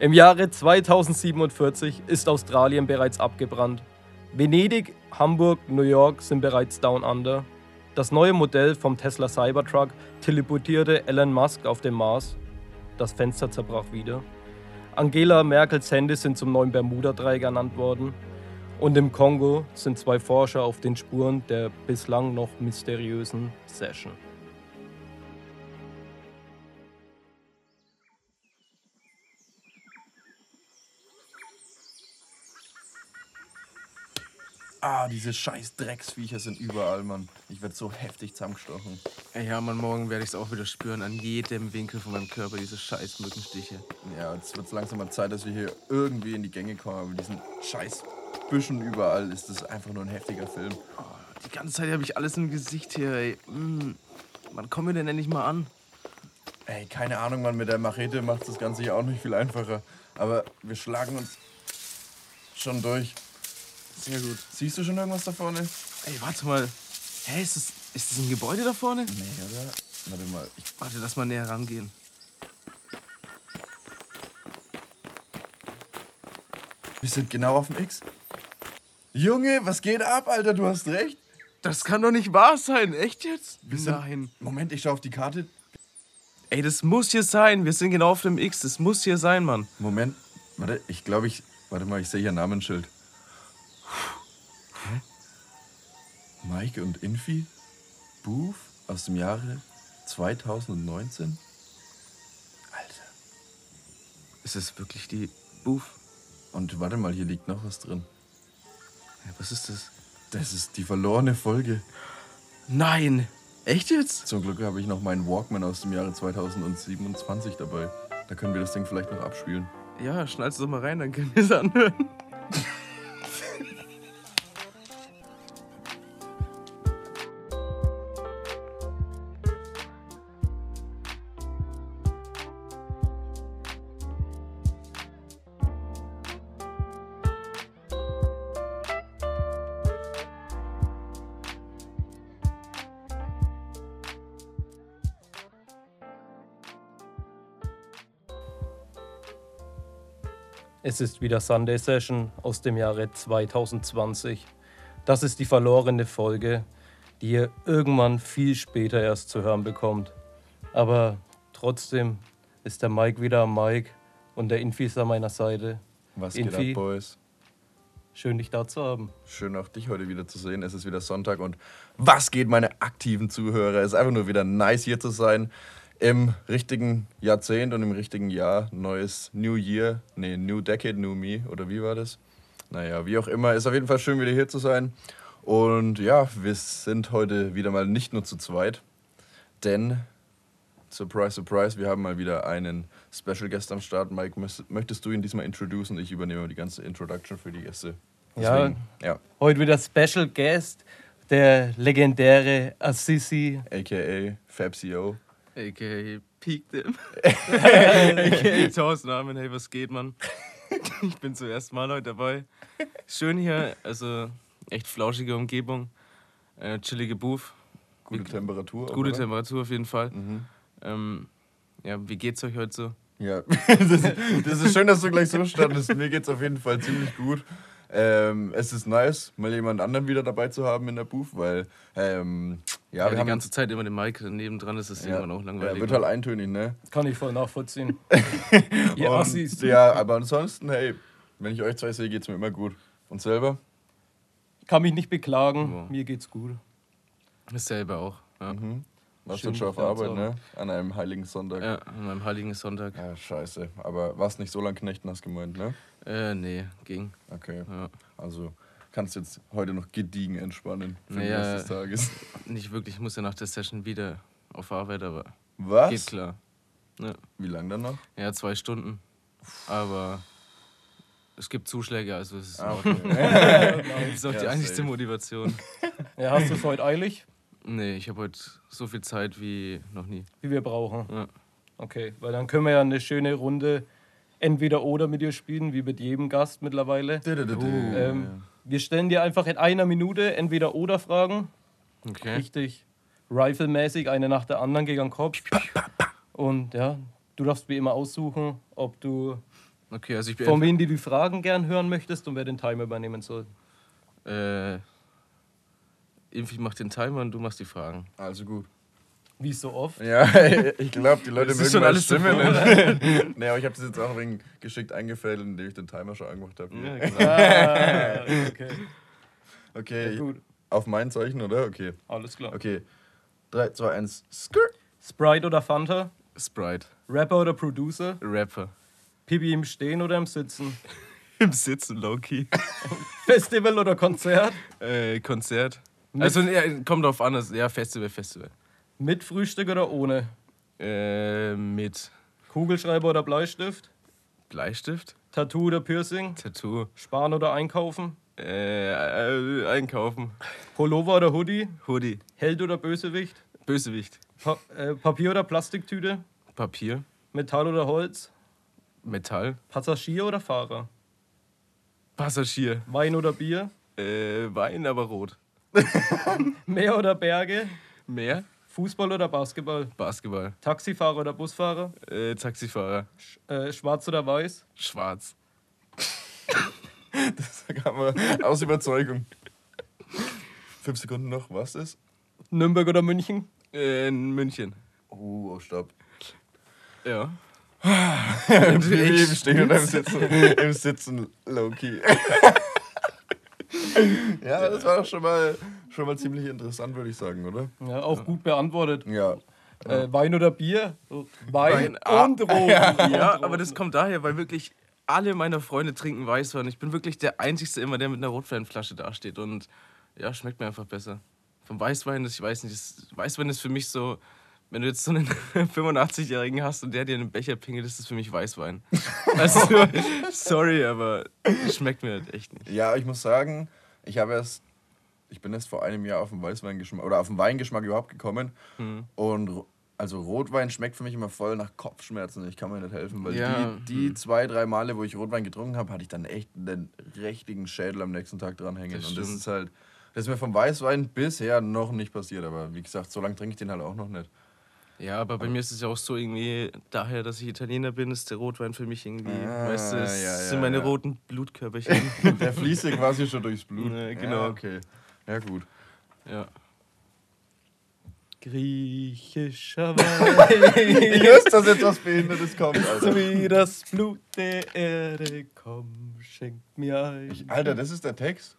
Im Jahre 2047 ist Australien bereits abgebrannt. Venedig, Hamburg, New York sind bereits down under. Das neue Modell vom Tesla Cybertruck teleportierte Elon Musk auf den Mars. Das Fenster zerbrach wieder. Angela Merkels Hände sind zum neuen Bermuda-Dreieck ernannt worden. Und im Kongo sind zwei Forscher auf den Spuren der bislang noch mysteriösen Session. Ah, diese scheiß Drecksviecher sind überall, Mann. Ich werde so heftig zusammengestochen. Ey, ja, Mann, morgen werde ich es auch wieder spüren. An jedem Winkel von meinem Körper, diese scheiß Mückenstiche. Ja, jetzt wird es langsam mal Zeit, dass wir hier irgendwie in die Gänge kommen. Aber mit diesen scheiß Büschen überall ist das einfach nur ein heftiger Film. Oh, die ganze Zeit habe ich alles im Gesicht hier, ey. Mm. Wann kommen wir denn endlich mal an? Ey, keine Ahnung, Mann, mit der Machete macht das Ganze hier auch nicht viel einfacher. Aber wir schlagen uns schon durch. Sehr gut. Siehst du schon irgendwas da vorne? Ey, warte mal. Hä, ist das, ist das ein Gebäude da vorne? Nee, oder? Warte mal. Ich Warte, lass mal näher rangehen. wir sind genau auf dem X. Junge, was geht ab, Alter? Du hast recht. Das kann doch nicht wahr sein. Echt jetzt? Wir sind- Nein. Moment, ich schau auf die Karte. Ey, das muss hier sein. Wir sind genau auf dem X. Das muss hier sein, Mann. Moment. Warte, ich glaube, ich. Warte mal, ich sehe hier ein Namensschild. Hä? Mike und Infi? Booth aus dem Jahre 2019? Alter. Ist es wirklich die Booth? Und warte mal, hier liegt noch was drin. Ja, was ist das? Das ist die verlorene Folge. Nein. Echt jetzt? Zum Glück habe ich noch meinen Walkman aus dem Jahre 2027 dabei. Da können wir das Ding vielleicht noch abspielen. Ja, schnallst du doch mal rein, dann können wir es anhören. Es ist wieder Sunday Session aus dem Jahre 2020. Das ist die verlorene Folge, die ihr irgendwann viel später erst zu hören bekommt. Aber trotzdem ist der Mike wieder am Mike und der Infi ist an meiner Seite. Was Infi? geht ab, Boys? Schön, dich da zu haben. Schön auch dich heute wieder zu sehen. Es ist wieder Sonntag und was geht, meine aktiven Zuhörer? Es ist einfach nur wieder nice hier zu sein. Im richtigen Jahrzehnt und im richtigen Jahr. Neues New Year. Nee, New Decade, New Me. Oder wie war das? Naja, wie auch immer. Ist auf jeden Fall schön, wieder hier zu sein. Und ja, wir sind heute wieder mal nicht nur zu zweit. Denn, surprise, surprise, wir haben mal wieder einen Special Guest am Start. Mike, möchtest- du ihn diesmal introducen? Ich übernehme die ganze Introduction für die Gäste. Ja. ja. Heute wieder Special Guest, der legendäre Assisi. AKA Fabcio. A.k.a. Peak Them. A.k.a. Tausend Namen. Hey, was geht, Mann? Ich bin zum ersten Mal heute dabei. Schön hier, also echt flauschige Umgebung. Äh, chillige Booth. Gute Temperatur. auch, Gute oder? Temperatur auf jeden Fall. Mhm. Ähm, ja, wie geht's euch heute so? Ja, das, ist- das ist schön, dass du gleich so standest. Mir geht's auf jeden Fall ziemlich gut. Ähm, es ist nice, mal jemand anderen wieder dabei zu haben in der Booth, weil ähm, ja, Ja, wir die haben ganze Zeit immer den Mike daneben dran, ist das ja, irgendwann auch ja, langweilig. wird halt eintönig, ne? Kann ich voll nachvollziehen. Ihr Und, Assis. ja, aber ansonsten, hey, wenn ich euch zwei sehe, geht's mir immer gut. Und selber? Kann mich nicht beklagen. Ja. Mir geht's gut. ist selber auch. Ja. Mhm. Warst du schon auf Arbeit, ne? An einem heiligen Sonntag. ja, an meinem heiligen Sonntag. Ja, scheiße. Aber warst nicht so lang knechten, hast gemeint, ne? Äh, nee, ging. Okay. Ja. Also kannst jetzt heute noch gediegen entspannen für den Naja. Rest des Tages. Nicht wirklich, ich muss ja nach der Session wieder auf Arbeit, aber Was? geht klar. Ja. Wie lang dann noch? Ja, zwei Stunden. Aber es gibt Zuschläge, also es ist, Ah, auch, okay. das ist auch die Ja, einzigste safe. Motivation. Ja, hast du es heute eilig? Nee, ich habe heute so viel Zeit wie noch nie. Wie wir brauchen. Ja. Okay, weil dann können wir ja eine schöne Runde entweder oder mit dir spielen, wie mit jedem Gast mittlerweile. Ähm, wir stellen dir einfach in einer Minute entweder oder Fragen. Okay. Richtig riflemäßig, eine nach der anderen gegen den Kopf. Und ja, du darfst wie immer aussuchen, ob du Okay, also ich bin. Von wem du die Fragen gern hören möchtest und wer den Timer übernehmen soll. Äh, ich mach den Timer und du machst die Fragen. Also gut. Wie so oft. Ja, ich glaube, die Leute Das mögen schon meine alles Stimme nicht. nee, aber ich habe das jetzt auch wenig geschickt eingefädelt, indem ich den Timer schon angemacht habe. Ja, genau. Ah, okay. Okay, Ja, gut. auf mein Zeichen, oder? Okay. Alles klar. Okay. 3, 2, 1, Skirt. Sprite oder Fanta? Sprite. Rapper oder Producer? Rapper. Pipi im Stehen oder im Sitzen? Im Sitzen, Loki. Festival oder Konzert? äh, Konzert. Also, ja, kommt drauf an. Also, ja, Festival, Festival. Mit Frühstück oder ohne? Äh, mit Kugelschreiber oder Bleistift? Bleistift, Tattoo oder Piercing? Tattoo, Sparen oder einkaufen? äh, äh, einkaufen, Pullover oder Hoodie? Hoodie, Held oder Bösewicht? Bösewicht, Pa äh, Papier oder Plastiktüte? Papier, Metall oder Holz? Metall, Passagier oder Fahrer? Passagier, Wein oder Bier? äh, Wein, aber rot. Meer oder Berge? Meer, Fußball oder Basketball? Basketball, Taxifahrer oder Busfahrer? äh, Taxifahrer, Sch äh, schwarz oder weiß? schwarz. Das kann man aus Überzeugung. Fünf Sekunden noch, was ist? Nürnberg oder München? Äh, in München. Oh, oh stopp. Ja. Im, Im Stehen oder im Sitzen? Im Sitzen, Loki. ja, das war doch schon mal, schon mal ziemlich interessant, würde ich sagen, oder? Ja, auch gut beantwortet. Ja. Äh, Wein oder Bier? Wein, Wein, ah, und Rot. Ja, aber das kommt daher, weil wirklich alle meine Freunde trinken Weißwein. Ich bin wirklich der Einzige immer, der mit einer Rotweinflasche dasteht. Und ja, schmeckt mir einfach besser. Vom Weißwein, das, ich weiß nicht, das, Weißwein ist für mich so, wenn du jetzt so einen 85-Jährigen hast und der dir einen Becher pingelt, ist das für mich Weißwein. Also, sorry, aber schmeckt mir halt echt nicht. Ja, ich muss sagen, ich habe erst, ich bin erst vor einem Jahr auf den Weißweingeschmack oder auf den Weingeschmack überhaupt gekommen. Hm. Und also Rotwein schmeckt für mich immer voll nach Kopfschmerzen. Ich kann mir nicht helfen, weil Ja, die, die hm. zwei, drei Male, wo ich Rotwein getrunken habe, hatte ich dann echt einen richtigen Schädel am nächsten Tag dranhängen. Das Und das ist halt, das ist mir vom Weißwein bisher noch nicht passiert. Aber wie gesagt, so lange trinke ich den halt auch noch nicht. Ja, aber bei mir ist es ja auch so irgendwie, daher, dass ich Italiener bin, ist der Rotwein für mich irgendwie, Ah, weißt du, es ja, sind ja, meine ja. roten Blutkörperchen. Der fließt quasi schon durchs Blut. Ja, genau. Ja, okay. Ja, gut. ja. Griechischer Wein. Ich wusste, dass jetzt was Behindertes kommt, Alter. wie das Blut der Erde, komm, schenk mir ein. Alter, das ist der Text?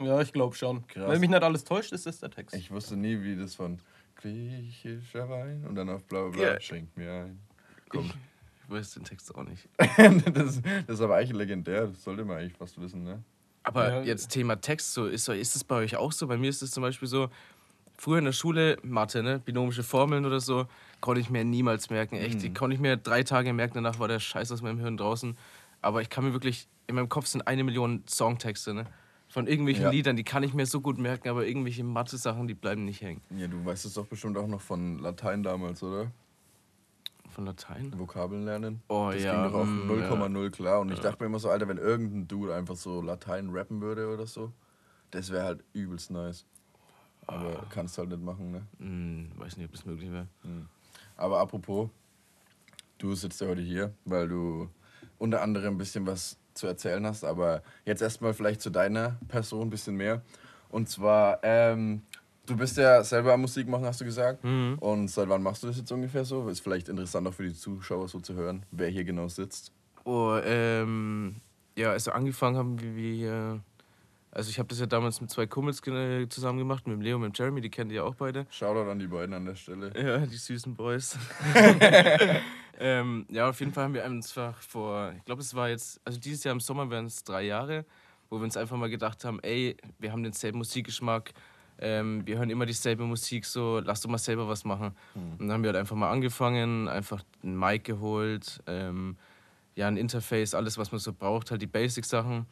Ja, ich glaube schon. Krass. Wenn mich nicht alles täuscht, ist das der Text. Ich wusste nie, wie das von griechischer Wein und dann auf bla bla bla, Ja. schenkt mir ein. Kommt. Ich weiß den Text auch nicht. das, das ist aber eigentlich legendär, das sollte man eigentlich fast wissen, ne? Aber Ja. jetzt Thema Text, so ist, ist es bei euch auch so? Bei mir ist es zum Beispiel so, früher in der Schule, Mathe, ne, binomische Formeln oder so, konnte ich mir niemals merken. Echt, die konnte ich mir drei Tage merken, danach war der Scheiß aus meinem Hirn draußen. Aber ich kann mir wirklich, in meinem Kopf sind eine Million Songtexte, ne? Von irgendwelchen Ja. Liedern, die kann ich mir so gut merken, aber irgendwelche Mathe-Sachen, die bleiben nicht hängen. Ja, du weißt es doch bestimmt auch noch von Latein damals, oder? Von Latein? Vokabeln lernen. Oh das ja, ging doch auf mm, 0,0 klar. Und ich dachte mir immer so, Alter, wenn irgendein Dude einfach so Latein rappen würde oder so, das wäre halt übelst nice. Aber kannst halt nicht machen, ne? Hm, weiß nicht, ob das möglich wäre. Aber apropos, du sitzt ja heute hier, weil du unter anderem ein bisschen was zu erzählen hast. Aber jetzt erstmal vielleicht zu deiner Person ein bisschen mehr. Und zwar, ähm, du bist ja selber am Musik machen, hast du gesagt. Mhm. Und seit wann machst du das jetzt ungefähr so? Ist vielleicht interessant auch für die Zuschauer so zu hören, wer hier genau sitzt. Oh, ähm, ja, also angefangen haben wir, wir also ich habe das ja damals mit zwei Kumpels zusammen gemacht, mit dem Leo und mit dem Jeremy, die kennt ihr ja auch beide. Shoutout an die beiden an der Stelle. Ja, die süßen Boys. ähm, ja, auf jeden Fall haben wir einfach vor, ich glaube, es war jetzt, also dieses Jahr im Sommer wären es drei Jahre, wo wir uns einfach mal gedacht haben, ey, wir haben denselben Musikgeschmack, ähm, wir hören immer dieselbe Musik, so, lass doch mal selber was machen. Und dann haben wir halt einfach mal angefangen, einfach ein Mic geholt, ähm, ja, ein Interface, alles, was man so braucht, halt die Basic-Sachen.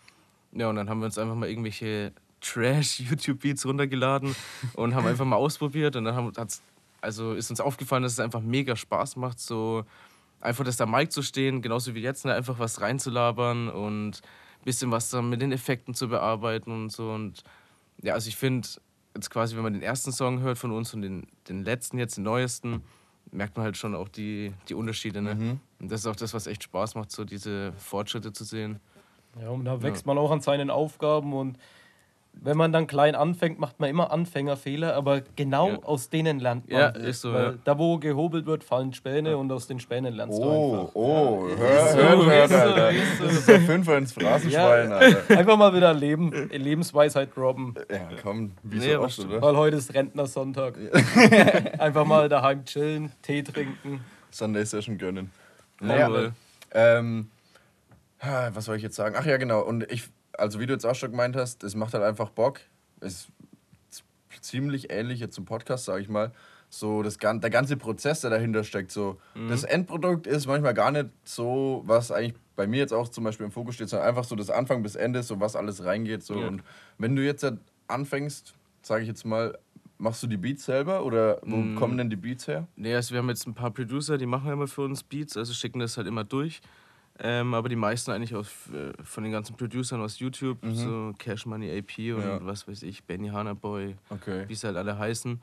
Ja, und dann haben wir uns einfach mal irgendwelche Trash-YouTube-Beats runtergeladen und haben einfach mal ausprobiert. Und dann haben, hat's, also ist uns aufgefallen, dass es einfach mega Spaß macht, so einfach das da Mic zu stehen, genauso wie jetzt, ne, einfach was reinzulabern und ein bisschen was dann mit den Effekten zu bearbeiten und so. Und ja, also ich finde, jetzt quasi, wenn man den ersten Song hört von uns und den, den letzten jetzt, den neuesten, merkt man halt schon auch die, die Unterschiede. Ne? Mhm. Und das ist auch das, was echt Spaß macht, so diese Fortschritte zu sehen. Ja, und da wächst man auch an seinen Aufgaben und wenn man dann klein anfängt, macht man immer Anfängerfehler, aber genau Ja. aus denen lernt man. Ja, ist so, Weil ja. Da, wo gehobelt wird, fallen Späne und aus den Spänen lernst du Oh, einfach. oh, Ja, hör, ist so, hör, hör, ist so, Alter. ist so. Das ist der Fünfer ins Phrasenschwein, Ja. Alter. Einfach mal wieder Leben, Lebensweisheit droppen, Ja, komm, wie Nee, so oft, oder? weil heute ist Rentnersonntag. Einfach mal daheim chillen, Tee trinken. Sunday Session gönnen. Jawohl. Ähm, ha, was soll ich jetzt sagen? Ach ja, genau. Und ich, also wie du jetzt auch schon gemeint hast, es macht halt einfach Bock. Es ist ziemlich ähnlich jetzt zum Podcast, sage ich mal. So das, der ganze Prozess, der dahinter steckt. So. Das Endprodukt ist manchmal gar nicht so, was eigentlich bei mir jetzt auch zum Beispiel im Fokus steht, sondern einfach so das Anfang bis Ende, so was alles reingeht. So. Ja. Und wenn du jetzt halt anfängst, sage ich jetzt mal, machst du die Beats selber oder wo Mm. kommen denn die Beats her? Nee, also wir haben jetzt ein paar Producer, die machen immer für uns Beats, also schicken das halt immer durch. Ähm, aber die meisten eigentlich aus, äh, von den ganzen Producern aus YouTube, so Cash Money AP und Mhm. Ja. was weiß ich, Benny Hanna Boy, Okay. wie sie halt alle heißen.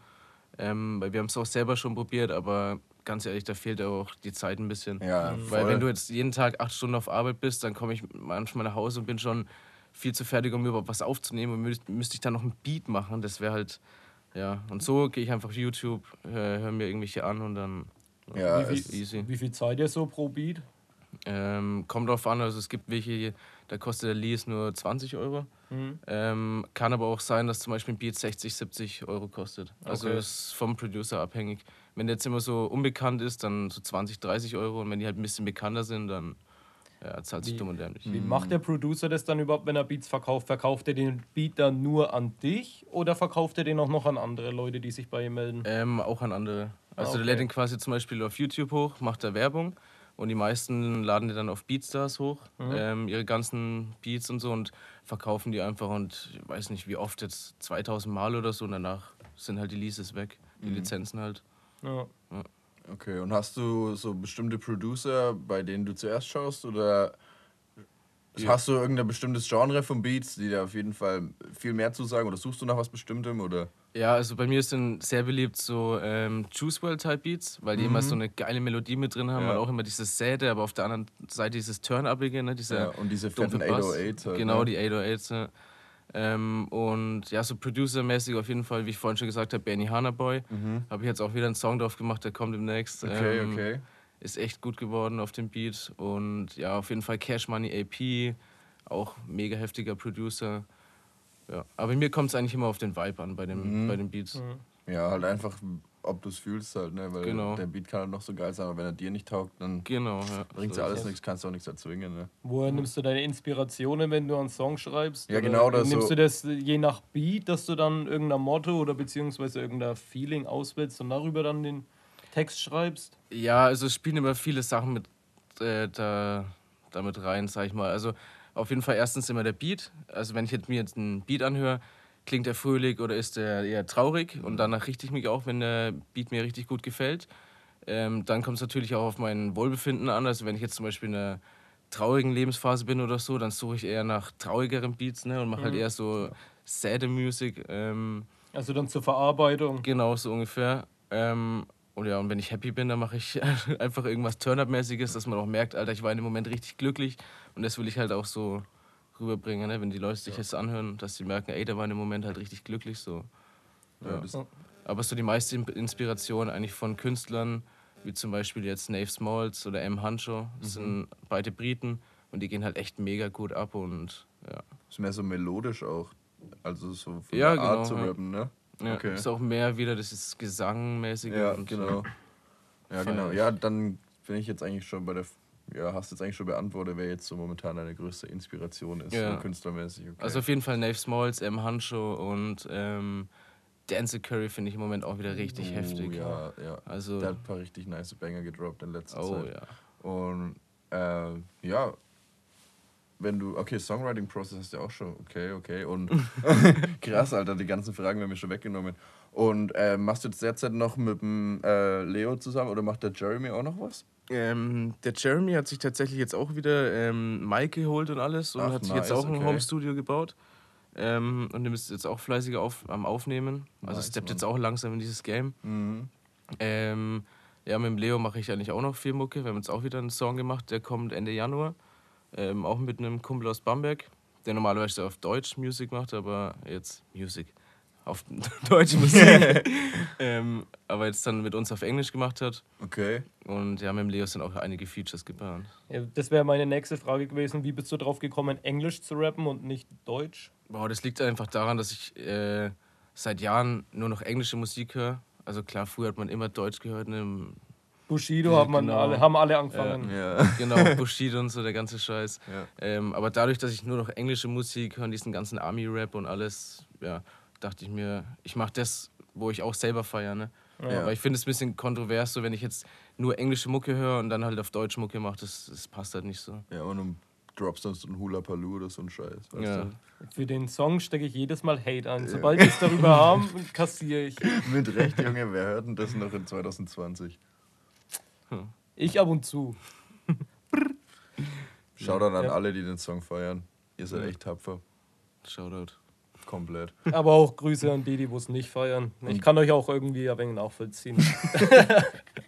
Ähm, weil wir haben es auch selber schon probiert, aber ganz ehrlich, da fehlt auch die Zeit ein bisschen. Ja, Weil voll. wenn du jetzt jeden Tag acht Stunden auf Arbeit bist, dann komme ich manchmal nach Hause und bin schon viel zu fertig, um überhaupt was aufzunehmen und müsste müsste ich dann noch ein Beat machen. Das wäre halt, ja. Und so gehe ich einfach YouTube, höre hör mir irgendwelche an und dann ja, wie, es- viel, easy. wie viel Zeit ihr so pro Beat? Ähm, kommt drauf an, also es gibt welche, da kostet der Lease nur 20 Euro. Mhm. Ähm, kann aber auch sein, dass zum Beispiel ein Beat 60, 70 Euro kostet. Also Okay. ist vom Producer abhängig. Wenn der jetzt immer so unbekannt ist, dann so 20, 30 Euro. Und wenn die halt ein bisschen bekannter sind, dann ja, zahlt sich dumm und dämlich. Wie macht der Producer das dann überhaupt, wenn er Beats verkauft? Verkauft er den Beat dann nur an dich oder verkauft er den auch noch an andere Leute, die sich bei ihm melden? Ähm, auch an andere. Also okay. der lädt den quasi zum Beispiel auf YouTube hoch, macht da Werbung und die meisten laden die dann auf Beatstars hoch, ähm, ihre ganzen Beats und so und verkaufen die einfach und ich weiß nicht wie oft jetzt 2000 Mal oder so und danach sind halt die Leases weg, die Lizenzen halt. Ja. Okay, und hast du so bestimmte Producer, bei denen du zuerst schaust? Oder Ja. hast du irgendein bestimmtes Genre von Beats, die dir auf jeden Fall viel mehr zu sagen? Oder suchst du nach was Bestimmtem? Oder? Ja, also bei mir sind sehr beliebt so ähm, Juice WRLD Type Beats, weil die immer so eine geile Melodie mit drin haben Ja. und auch immer dieses Säde, aber auf der anderen Seite dieses Turn-Upige, ne, dieser Ja, und diese fetten Bass. 808s halt, Genau, ne? die 808s. Ja. Ähm, und ja, so Producer-mäßig auf jeden Fall, wie ich vorhin schon gesagt habe, Benny Hanna Boy. Habe ich jetzt auch wieder einen Song drauf gemacht, der kommt demnächst. Okay, Ähm, okay. Ist echt gut geworden auf dem Beat. Und ja, auf jeden Fall Cash Money AP, auch mega heftiger Producer. Ja. Aber mir kommt es eigentlich immer auf den Vibe an bei, dem, Mhm. bei den Beats. Ja, halt einfach, ob du es fühlst halt, ne? Weil Genau. der Beat kann halt noch so geil sein, aber wenn er dir nicht taugt, dann Genau, ja. bringt So ja alles es. nichts, kannst du auch nichts erzwingen, ne? Woher nimmst du deine Inspirationen, wenn du einen Song schreibst? Ja, Oder genau, das Nimmst so- du das je nach Beat, dass du dann irgendein Motto oder beziehungsweise irgendein Feeling auswählst und darüber dann den Text schreibst? Ja, also es spielen immer viele Sachen mit äh, da, damit rein, sag ich mal. Also auf jeden Fall erstens immer der Beat. Also wenn ich jetzt mir jetzt einen Beat anhöre, klingt der fröhlich oder ist der eher traurig und danach richte ich mich auch, wenn der Beat mir richtig gut gefällt. Ähm, dann kommt es natürlich auch auf mein Wohlbefinden an. Also wenn ich jetzt zum Beispiel in einer traurigen Lebensphase bin oder so, dann suche ich eher nach traurigeren Beats ne, und mache halt eher so sad Music. Ähm, Also dann zur Verarbeitung. Genau, so ungefähr. Ähm, und ja, und wenn ich happy bin, dann mache ich einfach irgendwas Turn-Up-mäßiges, dass man auch merkt, Alter, ich war in dem Moment richtig glücklich. Und das will ich halt auch so rüberbringen, ne? wenn die Leute sich das anhören, dass sie merken, ey, der war in dem Moment halt richtig glücklich. So. Ja, Ja. Aber so die meiste In- Inspiration eigentlich von Künstlern, wie zum Beispiel jetzt Nave Smalls oder M. Hancho, das sind beide Briten und die gehen halt echt mega gut ab und ja. ist mehr so melodisch auch. Also so von Ja, der Art genau, zu ja. rappen, ne? Ja Okay. Ist auch mehr wieder das ist Gesangmäßige. Ja, und, genau. Ja, genau. Ja, dann bin ich jetzt eigentlich schon bei der. Ja, hast jetzt eigentlich schon beantwortet, wer jetzt so momentan deine größte Inspiration ist, Ja. so künstlermäßig. Okay. Also auf jeden Fall Nave Smalls, M. Hancho und ähm, Dance Curry finde ich im Moment auch wieder richtig Oh, heftig. Ja, ja. Also, Der hat ein paar richtig nice Banger gedroppt in letzter oh Zeit. ja. Und äh, ja, wenn du, okay, Songwriting-Process hast du ja auch schon, okay, okay. Und krass, Alter, die ganzen Fragen werden mir schon weggenommen. Und äh, machst du jetzt derzeit noch mit dem äh, Leo zusammen oder macht der Jeremy auch noch was? Ähm, der Jeremy hat sich tatsächlich jetzt auch wieder ähm, Mike geholt und alles und Ach, hat sich nice, jetzt auch ein okay. Home-Studio gebaut. Ähm, und dem ist jetzt auch fleißiger auf, am Aufnehmen. Also Nice, steppt Mann. jetzt auch langsam in dieses Game. Mhm. Ähm, Ja, mit dem Leo mache ich eigentlich auch noch viel Mucke. Wir haben jetzt auch wieder einen Song gemacht, der kommt Ende Januar. Ähm, auch mit einem Kumpel aus Bamberg, der normalerweise auf Deutsch Musik macht, aber jetzt Musik. Auf deutsche Musik. ähm, aber jetzt dann mit uns auf Englisch gemacht hat. Okay. Und ja, mit dem Leo sind auch einige Features geplant. Ja, das wäre meine nächste Frage gewesen. Wie bist du drauf gekommen, Englisch zu rappen und nicht Deutsch? Boah, das liegt einfach daran, dass ich äh, seit Jahren nur noch englische Musik höre. Also klar, früher hat man immer Deutsch gehört. Ne? Bushido Ja, haben, man genau. alle, haben alle angefangen. Ja. Genau, Bushido und so, der ganze Scheiß. Ja. Ähm, aber dadurch, dass ich nur noch englische Musik höre, und diesen ganzen Army-Rap und alles, ja, dachte ich mir, ich mache das, wo ich auch selber feiere. Ne? Ja. Aber ich finde es ein bisschen kontrovers, so wenn ich jetzt nur englische Mucke höre und dann halt auf Deutsch Mucke mache, das, das passt halt nicht so. Ja, und du droppst dann so ein Hula Paloo oder so ein Scheiß. Weißt Ja. du? Für den Song stecke ich jedes Mal Hate ein. Sobald wir es darüber haben, kassiere ich. Mit Recht, Junge, wer hört denn das noch in 2020? Ich ab und zu. Shoutout an Ja. alle, die den Song feiern. Ihr seid Ja. echt tapfer. Shoutout. Komplett. Aber auch Grüße an die, die es nicht feiern. Ich kann euch auch irgendwie ein wenig nachvollziehen.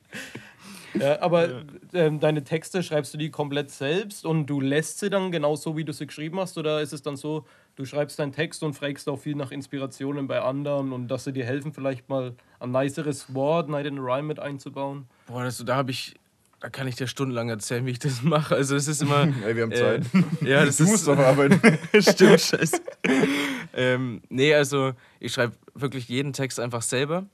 ja, aber ähm, deine Texte schreibst du die komplett selbst und du lässt sie dann genauso, wie du sie geschrieben hast? Oder ist es dann so, du schreibst deinen Text und fragst auch viel nach Inspirationen bei anderen und dass sie dir helfen, vielleicht mal ein niceres Wort, Night in a Rhyme mit einzubauen? Boah, das, da habe ich, da kann ich dir stundenlang erzählen, wie ich das mache. Also es ist immer. Ey, wir haben äh, Zeit. ja, das Du ist, musst doch arbeiten. Stimmt, scheiße. ähm, nee, also ich schreibe wirklich jeden Text einfach selber.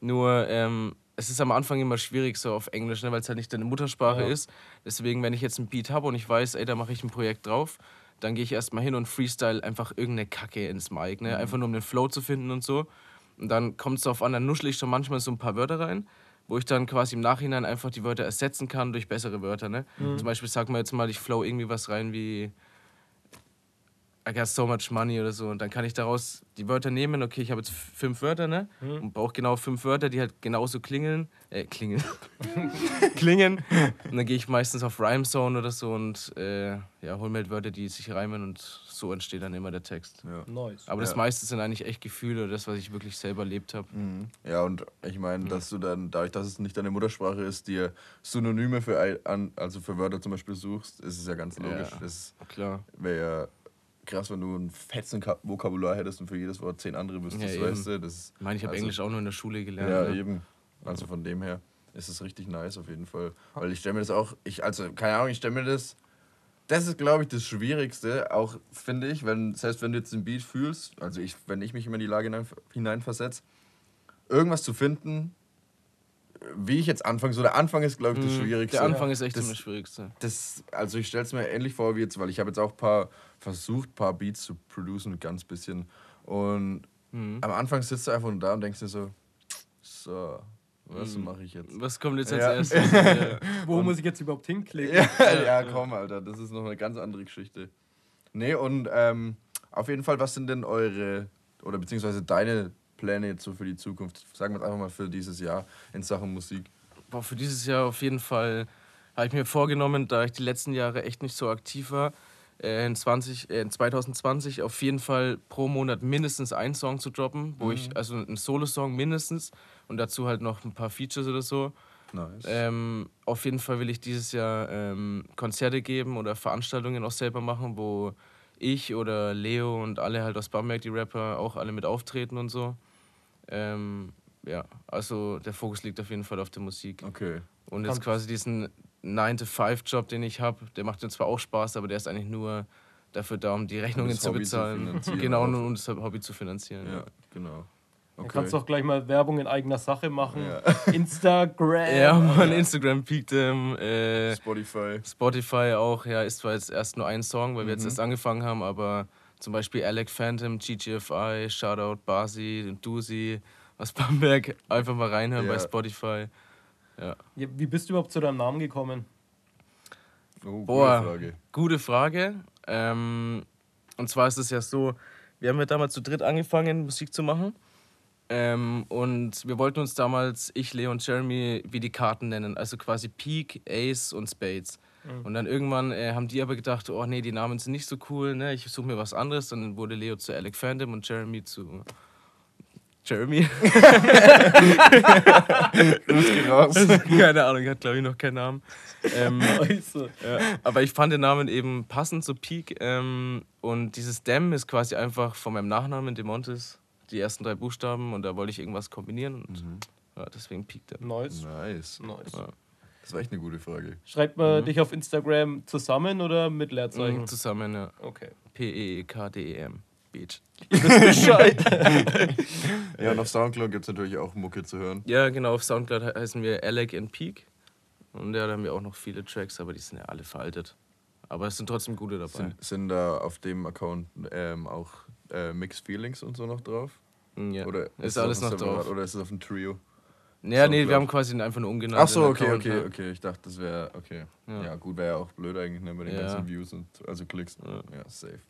Nur ähm, es ist am Anfang immer schwierig so auf Englisch, ne, weil es halt nicht deine Muttersprache Ja. ist. Deswegen, wenn ich jetzt ein Beat habe und ich weiß, ey, da mache ich ein Projekt drauf, dann gehe ich erstmal hin und freestyle einfach irgendeine Kacke ins Mic, ne? Einfach nur um den Flow zu finden und so. Und dann kommt es darauf an, dann nuschle ich schon manchmal so ein paar Wörter rein, wo ich dann quasi im Nachhinein einfach die Wörter ersetzen kann durch bessere Wörter, ne? Zum Beispiel sagen wir jetzt mal, ich flow irgendwie was rein wie I got so much money oder so. Und dann kann ich daraus die Wörter nehmen. Okay, ich habe jetzt fünf Wörter, ne? Und brauche genau fünf Wörter, die halt genauso klingeln. Äh, klingeln. klingen. Und dann gehe ich meistens auf Rhyme Zone oder so und äh, ja, hol mir halt Wörter, die sich reimen und so entsteht dann immer der Text. Ja. Nice. Aber das Ja. meiste sind eigentlich echt Gefühle oder das, was ich wirklich selber erlebt habe. Ja, und ich meine, dass du dann, dadurch, dass es nicht deine Muttersprache ist, dir Synonyme für, also für Wörter zum Beispiel suchst, ist es ja ganz logisch. Ja. Das Klar. wäre ja krass, wenn du ein fetzen Ka- Vokabular hättest und für jedes Wort zehn andere wüsstest, Ja, weißt du? Das, Ich meine, ich habe also- Englisch auch nur in der Schule gelernt. Ja, ne? eben. Also von dem her ist es richtig nice auf jeden Fall. Weil ich stelle mir das auch, ich, also keine Ahnung, ich stelle mir das, das ist glaube ich das Schwierigste, auch finde ich, wenn, selbst wenn du jetzt den Beat fühlst, also ich, wenn ich mich immer in die Lage hinein, hineinversetze, irgendwas zu finden, wie ich jetzt anfange, so der Anfang ist glaube ich das Mhm. Schwierigste. Der Anfang ist echt Das- immer das Schwierigste. Das, also ich stelle es mir ähnlich vor wie jetzt, weil ich habe jetzt auch paar versucht, ein paar Beats zu producen, ganz bisschen. Und Mhm. am Anfang sitzt du einfach nur da und denkst dir so, so, was Mhm. mache ich jetzt? Was kommt jetzt als Ja. erstes? ja. Wo muss ich jetzt überhaupt hinklicken? Ja, ja, komm, Alter, das ist noch eine ganz andere Geschichte. Nee, und ähm, auf jeden Fall, was sind denn eure oder beziehungsweise deine Pläne jetzt so für die Zukunft? Sagen wir es einfach mal für dieses Jahr in Sachen Musik. Boah, für dieses Jahr auf jeden Fall habe ich mir vorgenommen, da ich die letzten Jahre echt nicht so aktiv war, in, 20, äh, in 2020 auf jeden Fall pro Monat mindestens einen Song zu droppen, wo ich, also einen Solo-Song mindestens und dazu halt noch ein paar Features oder so. Nice. Ähm, auf jeden Fall will ich dieses Jahr ähm, Konzerte geben oder Veranstaltungen auch selber machen, wo ich oder Leo und alle halt aus Bamberg, die Rapper, auch alle mit auftreten und so. Ähm, ja, also der Fokus liegt auf jeden Fall auf der Musik. Okay. Und jetzt quasi diesen 9-to-5-Job, den ich habe, der macht mir zwar auch Spaß, aber der ist eigentlich nur dafür da, um die Rechnungen zu Hobby zu bezahlen. finanzieren genau, auch. nur um das Hobby zu finanzieren. Ja, Ja. genau. Du Okay. kannst doch gleich mal Werbung in eigener Sache machen. Ja. Instagram. Ja, Mann, Instagram peakt ähm, äh, Spotify. Spotify auch, ja, ist zwar jetzt erst nur ein Song, weil wir jetzt Mhm. erst angefangen haben, aber zum Beispiel Alec Phantom, GGFI, Shoutout Basi, Dusi aus Bamberg, einfach mal reinhören Ja. bei Spotify. Ja, wie bist du überhaupt zu deinem Namen gekommen? Oh, Boah. gute Frage. Gute Frage. Ähm, und zwar ist es ja so, wir haben ja damals zu dritt angefangen, Musik zu machen. Ähm, und wir wollten uns damals, ich, Leo und Jeremy, wie die Karten nennen. Also quasi Peak, Ace und Spades. Und dann irgendwann äh, haben die aber gedacht, oh nee, die Namen sind nicht so cool, ne? ich suche mir was anderes. Dann wurde Leo zu Alec Phantom und Jeremy zu Jeremy. Raus. Keine Ahnung, hat glaube ich noch keinen Namen. Ähm, ja, aber ich fand den Namen eben passend zu Peak. Ähm, und dieses Dem ist quasi einfach von meinem Nachnamen Demontis, die ersten drei Buchstaben. Und da wollte ich irgendwas kombinieren. Und ja, deswegen Peak Dem. Nice. Nice. nice. Ja. Das war echt eine gute Frage. Schreibt man dich auf Instagram zusammen oder mit Leerzeichen? Mhm, zusammen, ja. Okay. P-E-E-K-D-E-M. Beach. Bescheid. Ja, und auf Soundcloud gibt es natürlich auch Mucke zu hören. Ja, genau, auf Soundcloud he- heißen wir Alec and Peak. Und ja, da haben wir auch noch viele Tracks, aber die sind ja alle veraltet. Aber es sind trotzdem gute dabei. Sind, sind da auf dem Account ähm, auch äh, Mixed Feelings und so noch drauf? Mm, ja. Oder ist es alles noch separat- drauf. Oder ist es auf dem Trio? Ja, nee, wir haben quasi einfach nur umgenannt. Ach so, okay, Account, okay, ja. okay. Ich dachte, das wäre okay. Ja. Ja. gut, wäre ja auch blöd eigentlich, ne, bei den Ja. ganzen Views und also Klicks. Ja, safe.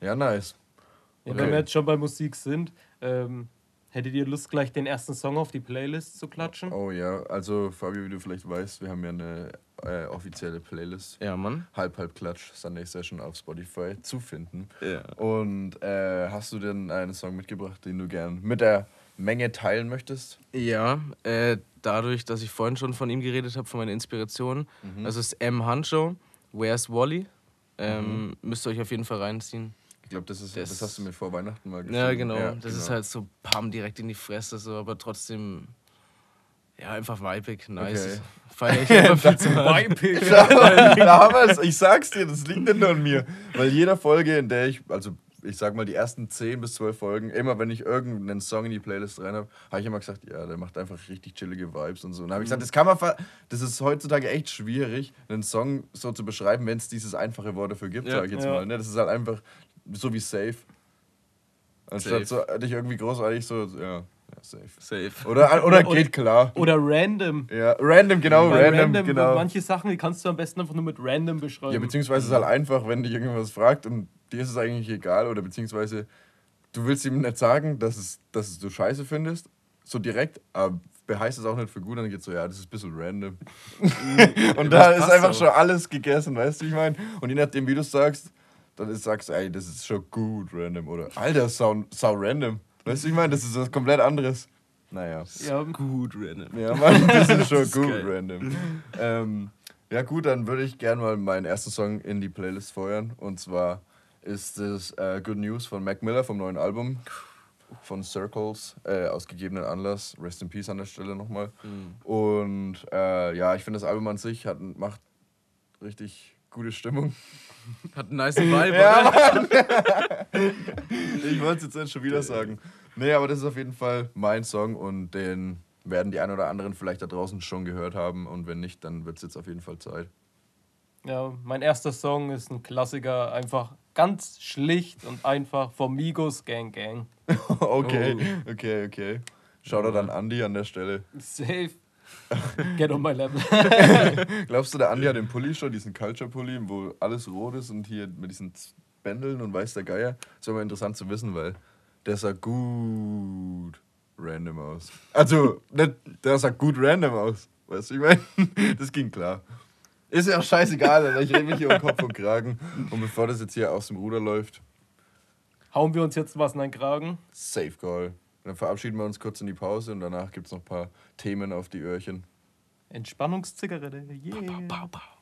Ja, nice. Ja, Okay. Wenn wir jetzt schon bei Musik sind, ähm, hättet ihr Lust, gleich den ersten Song auf die Playlist zu klatschen? Oh ja, also Fabio, wie du vielleicht weißt, wir haben ja eine äh, offizielle Playlist. Ja, Mann. Halb Halb Klatsch Sunday Session auf Spotify zu finden. Ja. Und äh, hast du denn einen Song mitgebracht, den du gern mit der Menge teilen möchtest? Ja, äh, dadurch, dass ich vorhin schon von ihm geredet habe, von meiner Inspiration. Mhm. Also es ist M. Hancho, Where's Wally? Ähm, Müsst ihr euch auf jeden Fall reinziehen. Ich glaube, das, ist- Das- das hast du mir vor Weihnachten mal geschrieben. Ja, genau. das ist halt so Pam direkt in die Fresse, so, aber trotzdem. Ja, einfach weibig, nice. Okay. Feier ich viel zu. Damals, ich sag's dir, das liegt nicht nur an mir. Weil jeder Folge, in der ich, also ich sag mal die ersten 10 bis 12 Folgen, immer wenn ich irgendeinen Song in die Playlist rein habe, habe ich immer gesagt, ja, der macht einfach richtig chillige Vibes und so. Und dann habe ich gesagt, das kann man, das ist heutzutage echt schwierig, einen Song so zu beschreiben, wenn es dieses einfache Wort dafür gibt, Ja. sag ich jetzt Ja. mal. Ne? Das ist halt einfach so wie safe. Anstatt so dich irgendwie großartig so, ja, ja safe. Safe. Oder, oder Oder- geht klar. Oder random. Ja, random, genau, Weil random, genau. Manche Sachen, die kannst du am besten einfach nur mit random beschreiben. Ja, beziehungsweise ist halt einfach, wenn dich irgendwas fragt und dir ist es eigentlich egal oder beziehungsweise du willst ihm nicht sagen, dass, es, dass es du scheiße findest, so direkt, aber beheißt es auch nicht für gut, dann geht so, ja, das ist ein bisschen random. und da ist einfach auch. schon alles gegessen, weißt du, wie ich meine? Und je nachdem, wie du es sagst, dann ist, sagst du, ey, das ist schon gut random oder Alter, sau, sau random. Weißt du, ich meine? Das ist was komplett anderes. Naja. ja, Gut, random. Ja, Mann, das ist schon ist gut geil. random. Ähm, ja, gut, dann würde ich gerne mal meinen ersten Song in die Playlist feuern. Und zwar ist es äh, Good News von Mac Miller vom neuen Album von Circles, äh, aus gegebenen Anlass. Rest in Peace an der Stelle nochmal. Und äh, ja, ich finde das Album an sich hat, macht richtig gute Stimmung. Hat einen nice Vibe, Ja, ich wollte es jetzt nicht schon wieder sagen. Nee, aber das ist auf jeden Fall mein Song und den werden die ein oder anderen vielleicht da draußen schon gehört haben. Und wenn nicht, dann wird es jetzt auf jeden Fall Zeit. ja, mein erster Song ist ein Klassiker, einfach ganz schlicht und einfach vom Migos Gang Gang. okay, okay, okay. Shoutout an Andy an der Stelle. Safe. Get on my level. Glaubst du, der Andy hat den Pulli schon, diesen Culture-Pulli, wo alles rot ist und hier mit diesen Bändeln und weiß der Geier? Das wäre mal interessant zu wissen, weil der sah gut random aus. Also, der sah gut random aus. Weißt du, ich meine, das ging klar. Ist ja auch scheißegal, Alter. ich rede mich hier um Kopf und Kragen. Und bevor das jetzt hier aus dem Ruder läuft, Hauen wir uns jetzt was in den Kragen? Safe Call. Dann verabschieden wir uns kurz in die Pause und danach gibt es noch ein paar Themen auf die Öhrchen. Entspannungszigarette. Yeah. Pow, pow.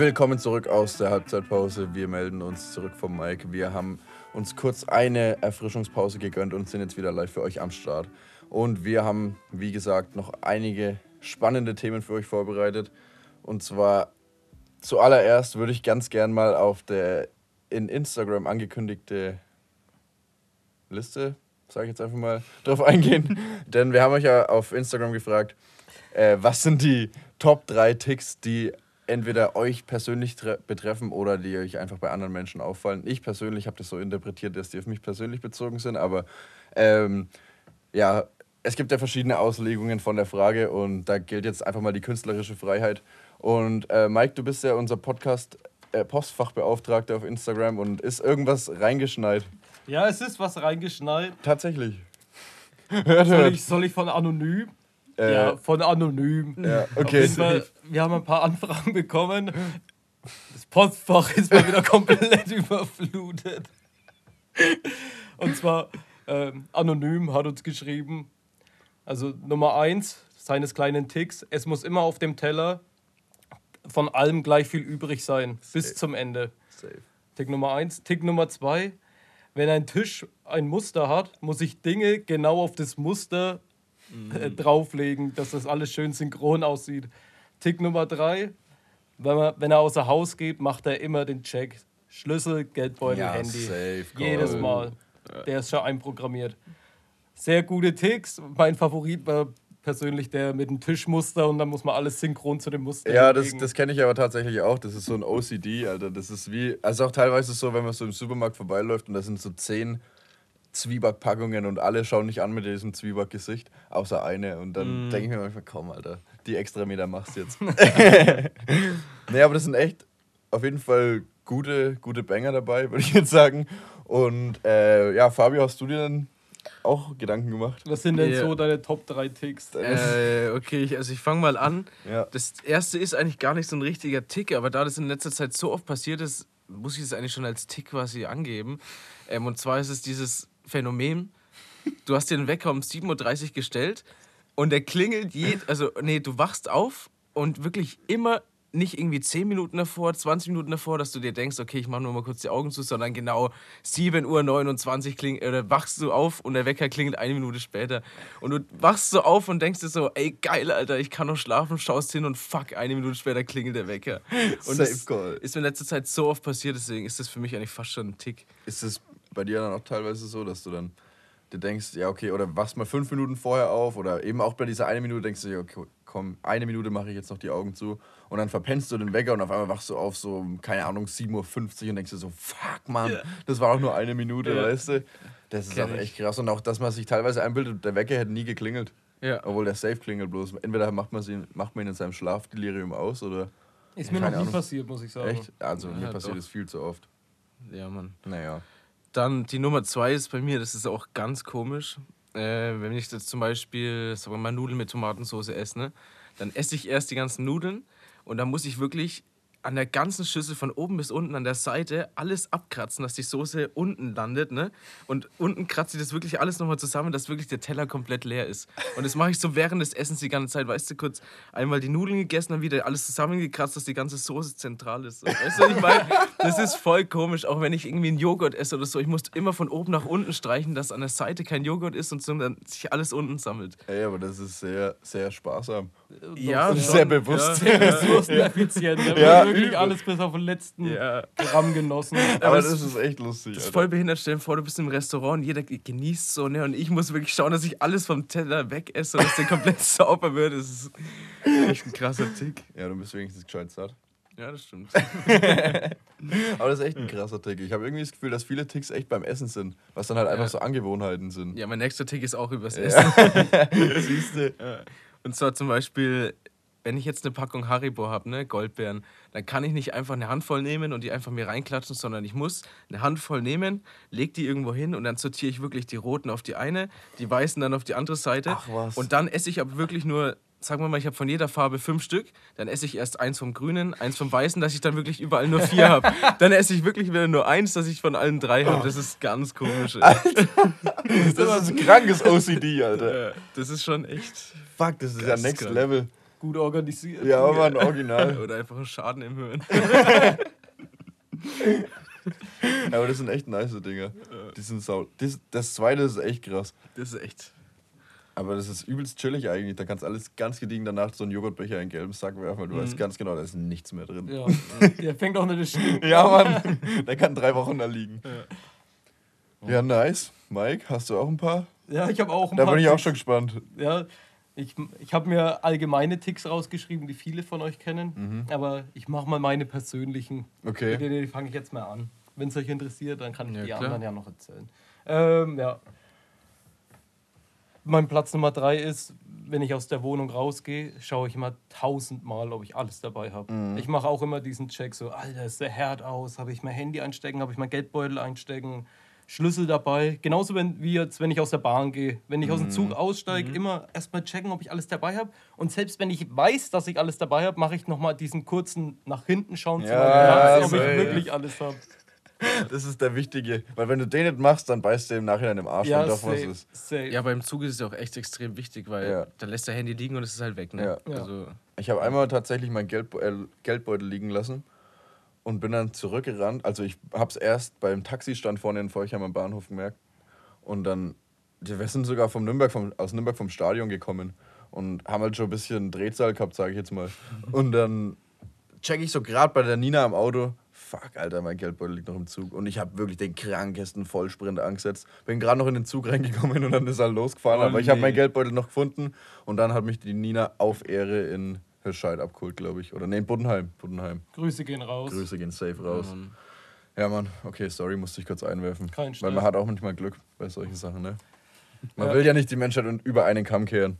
Willkommen zurück aus der Halbzeitpause. Wir melden uns zurück vom Mike. Wir haben uns kurz eine Erfrischungspause gegönnt und sind jetzt wieder live für euch am Start. Und wir haben, wie gesagt, noch einige spannende Themen für euch vorbereitet. Und zwar zuallererst würde ich ganz gern mal auf der in Instagram angekündigte Liste, sage ich jetzt einfach mal, drauf eingehen. Denn wir haben euch ja auf Instagram gefragt, äh, was sind die Top 3 Ticks, die entweder euch persönlich tre- betreffen oder die euch einfach bei anderen Menschen auffallen. Ich persönlich habe das so interpretiert, dass die auf mich persönlich bezogen sind, aber ähm, ja, es gibt ja verschiedene Auslegungen von der Frage und da gilt jetzt einfach mal die künstlerische Freiheit. Und äh, Mike, du bist ja unser Podcast äh, Postfachbeauftragter auf Instagram und ist irgendwas reingeschneit. Ja, es ist was reingeschneit. Tatsächlich. hört, Soll ich, soll ich von anonym? Äh, ja, von anonym. ja, okay. Fall, wir haben ein paar Anfragen bekommen. Das Postfach ist mal wieder komplett überflutet. Und zwar, ähm, anonym hat uns geschrieben, also Nummer eins seines kleinen Ticks, es muss immer auf dem Teller von allem gleich viel übrig sein, bis Safe. zum Ende. Safe. Tick Nummer eins. Tick Nummer zwei, wenn ein Tisch ein Muster hat, muss ich Dinge genau auf das Muster äh, drauflegen, dass das alles schön synchron aussieht. Tick Nummer drei, wenn, man, wenn er außer Haus geht, macht er immer den Check. Schlüssel, Geldbeutel, Ja, Handy. safe, Jedes. Mal. Der ist schon einprogrammiert. Sehr gute Ticks. Mein Favorit war persönlich der mit dem Tischmuster und dann muss man alles synchron zu dem Muster Ja, das, das kenne ich aber tatsächlich auch. Das ist so ein OCD, Alter. Das ist wie, also auch teilweise so, wenn man so im Supermarkt vorbeiläuft und da sind so zehn Zwiebackpackungen und alle schauen nicht an mit diesem Zwiebackgesicht, außer eine. Und dann denke ich mir manchmal, komm, Alter, die extra Meter machst du jetzt. nee, aber das sind echt auf jeden Fall gute, gute Banger dabei, würde ich jetzt sagen. Und äh, ja, Fabio, hast du dir dann auch Gedanken gemacht? Was sind denn Ja. so deine Top 3 Ticks? Äh, okay, ich, also ich fange mal an. Ja. Das erste ist eigentlich gar nicht so ein richtiger Tick, aber da das in letzter Zeit so oft passiert ist, muss ich es eigentlich schon als Tick quasi angeben. Ähm, und zwar ist es dieses Phänomen, du hast dir den Wecker um 7.30 Uhr gestellt und der klingelt je, also nee, du wachst auf und wirklich immer nicht irgendwie 10 Minuten davor, 20 Minuten davor, dass du dir denkst, okay, ich mache nur mal kurz die Augen zu, sondern genau 7.29 Uhr kling, oder wachst du auf und der Wecker klingelt eine Minute später. Und du wachst so auf und denkst dir so, ey, geil, Alter, ich kann noch schlafen, schaust hin und fuck, eine Minute später klingelt der Wecker. Und Safe das Call. ist mir in letzter Zeit so oft passiert, deswegen ist das für mich eigentlich fast schon ein Tick. Ist es bei dir dann auch teilweise so, dass du dann dir denkst, ja, okay, oder wachst mal fünf Minuten vorher auf oder eben auch bei dieser eine Minute denkst du dir, okay, komm, eine Minute mache ich jetzt noch die Augen zu und dann verpennst du den Wecker und auf einmal wachst du auf so, keine Ahnung, 7.50 Uhr und denkst dir so, fuck, Mann, das war doch nur eine Minute, Ja. weißt du? Das ist Kenn auch echt krass und auch, dass man sich teilweise einbildet, der Wecker hätte nie geklingelt, Ja. obwohl der safe klingelt bloß. Entweder macht man, sie, macht man ihn in seinem Schlafdelirium aus oder Ist mir noch nie Ahnung. passiert, muss ich sagen. echt, also mir Ja, passiert doch. es viel zu oft. Ja, Mann. Naja. Dann die Nummer zwei ist bei mir, das ist auch ganz komisch. Äh, wenn ich jetzt zum Beispiel, sagen wir mal, Nudeln mit Tomatensauce esse, ne, dann esse ich erst die ganzen Nudeln und dann muss ich wirklich an der ganzen Schüssel von oben bis unten an der Seite alles abkratzen, dass die Soße unten landet. Ne? Und unten kratze ich das wirklich alles nochmal zusammen, dass wirklich der Teller komplett leer ist. Und das mache ich so während des Essens die ganze Zeit. Weißt du, kurz einmal die Nudeln gegessen, dann wieder alles zusammengekratzt, dass die ganze Soße zentral ist. Weißt du, ich meine? Das ist voll komisch, auch wenn ich irgendwie einen Joghurt esse oder so. Ich muss immer von oben nach unten streichen, dass an der Seite kein Joghurt ist und so, dann sich alles unten sammelt. Ey, aber das ist sehr, sehr sparsam. Ja, Das ist schon, sehr bewusst. Ja, Ressourceneffizient. Da Ja, wird wirklich übel. alles bis auf den letzten ja. Gramm genossen. Aber es- das ist echt lustig. Das ist voll behindert. Stell dir vor, du bist im Restaurant und jeder genießt so, ne? Und ich muss wirklich schauen, dass ich alles vom Teller wegesse und dass der komplett sauber wird. Das ist echt ein krasser Tick. Ja, du bist wenigstens gescheit satt. Ja, das stimmt. Aber das ist echt ein krasser Tick. Ich habe irgendwie das Gefühl, dass viele Ticks echt beim Essen sind, was dann halt einfach Ja. so Angewohnheiten sind. Ja, mein nächster Tick ist auch übers Essen. Siehst du? Und zwar zum Beispiel, wenn ich jetzt eine Packung Haribo habe, ne, Goldbeeren, dann kann ich nicht einfach eine Handvoll nehmen und die einfach mir reinklatschen, sondern ich muss eine Handvoll nehmen, leg die irgendwo hin und dann sortiere ich wirklich die roten auf die eine, die weißen dann auf die andere Seite. Ach was. Und dann esse ich aber wirklich nur, sagen wir mal, ich habe von jeder Farbe fünf Stück, dann esse ich erst eins vom grünen, eins vom weißen, dass ich dann wirklich überall nur vier habe. Dann esse ich wirklich wieder nur eins, dass ich von allen drei habe. Das ist ganz komisch. ey. Das ist ein krankes OCD, Alter. Das ist schon echt. Fuck, das ist ja. Next Level. Gut organisiert. Ja, Mann, original. Oder einfach ein Schaden im Hirn. Aber das sind echt nice Dinger. Die sind sau. Das, das zweite ist echt krass. Das ist echt. Aber das ist übelst chillig eigentlich. Da kannst du alles ganz gediegen danach so einen Joghurtbecher in einen gelben Sack werfen, weil du weißt ganz genau, da ist nichts mehr drin. Ja. Der fängt auch nicht Stinken. Ja, Mann. Der kann drei Wochen da liegen. Ja, nice. Mike, hast du auch ein paar? Ja, ich habe auch ein Da paar bin ich auch schon gespannt. Ja, ich, ich habe mir allgemeine Ticks rausgeschrieben, die viele von euch kennen. Aber ich mache mal meine persönlichen. Okay. Mit denen fange ich jetzt mal an. Wenn es euch interessiert, dann kann ich Ja, die klar. anderen ja noch erzählen. Ähm, ja. Mein Platz Nummer drei ist, wenn ich aus der Wohnung rausgehe, schaue ich immer tausendmal, ob ich alles dabei habe. Ich mache auch immer diesen Check, so, Alter, ist der Herd aus? Habe ich mein Handy einstecken? Habe ich mein Geldbeutel einstecken? Schlüssel dabei. Genauso wenn, wie jetzt, wenn ich aus der Bahn gehe. Wenn ich aus dem Zug aussteige, immer erstmal checken, ob ich alles dabei habe. Und selbst wenn ich weiß, dass ich alles dabei habe, mache ich nochmal diesen kurzen nach hinten schauen, zu Ja, meinem Platz, ob ich wirklich alles habe. Das ist der Wichtige. Weil wenn du den nicht machst, dann beißt du im Nachhinein im Arsch, Ja, wenn doch was ist. safe. Ja, beim Zug ist es ja auch echt extrem wichtig, weil Ja. da lässt der Handy liegen und es ist halt weg, ne? Ja. Also, Ich habe einmal tatsächlich meinen Geldbe äh, Geldbeutel liegen lassen und bin dann zurückgerannt. Also ich habe es erst beim Taxistand vorne in Forchheim am Bahnhof gemerkt. Und dann, wir sind sogar vom Nürnberg, vom, aus Nürnberg vom Stadion gekommen und haben halt schon ein bisschen Drehzahl gehabt, sage ich jetzt mal. Und dann check ich so gerade bei der Nina am Auto, fuck, Alter, mein Geldbeutel liegt noch im Zug. Und ich habe wirklich den krankesten Vollsprint angesetzt. Bin gerade noch in den Zug reingekommen und dann ist er losgefahren. Oh aber ich habe nee. mein Geldbeutel noch gefunden. Und dann hat mich die Nina auf Ehre in Hirscheid abgeholt, glaube ich. Oder nee, in Buddenheim. Buddenheim. Grüße gehen raus. Grüße gehen safe raus. ähm, Ja, Mann, okay, sorry, musste ich kurz einwerfen. Kein Weil Stress. man hat auch manchmal Glück bei solchen Sachen, ne? Man Ja. will ja nicht die Menschheit und über einen Kamm kehren.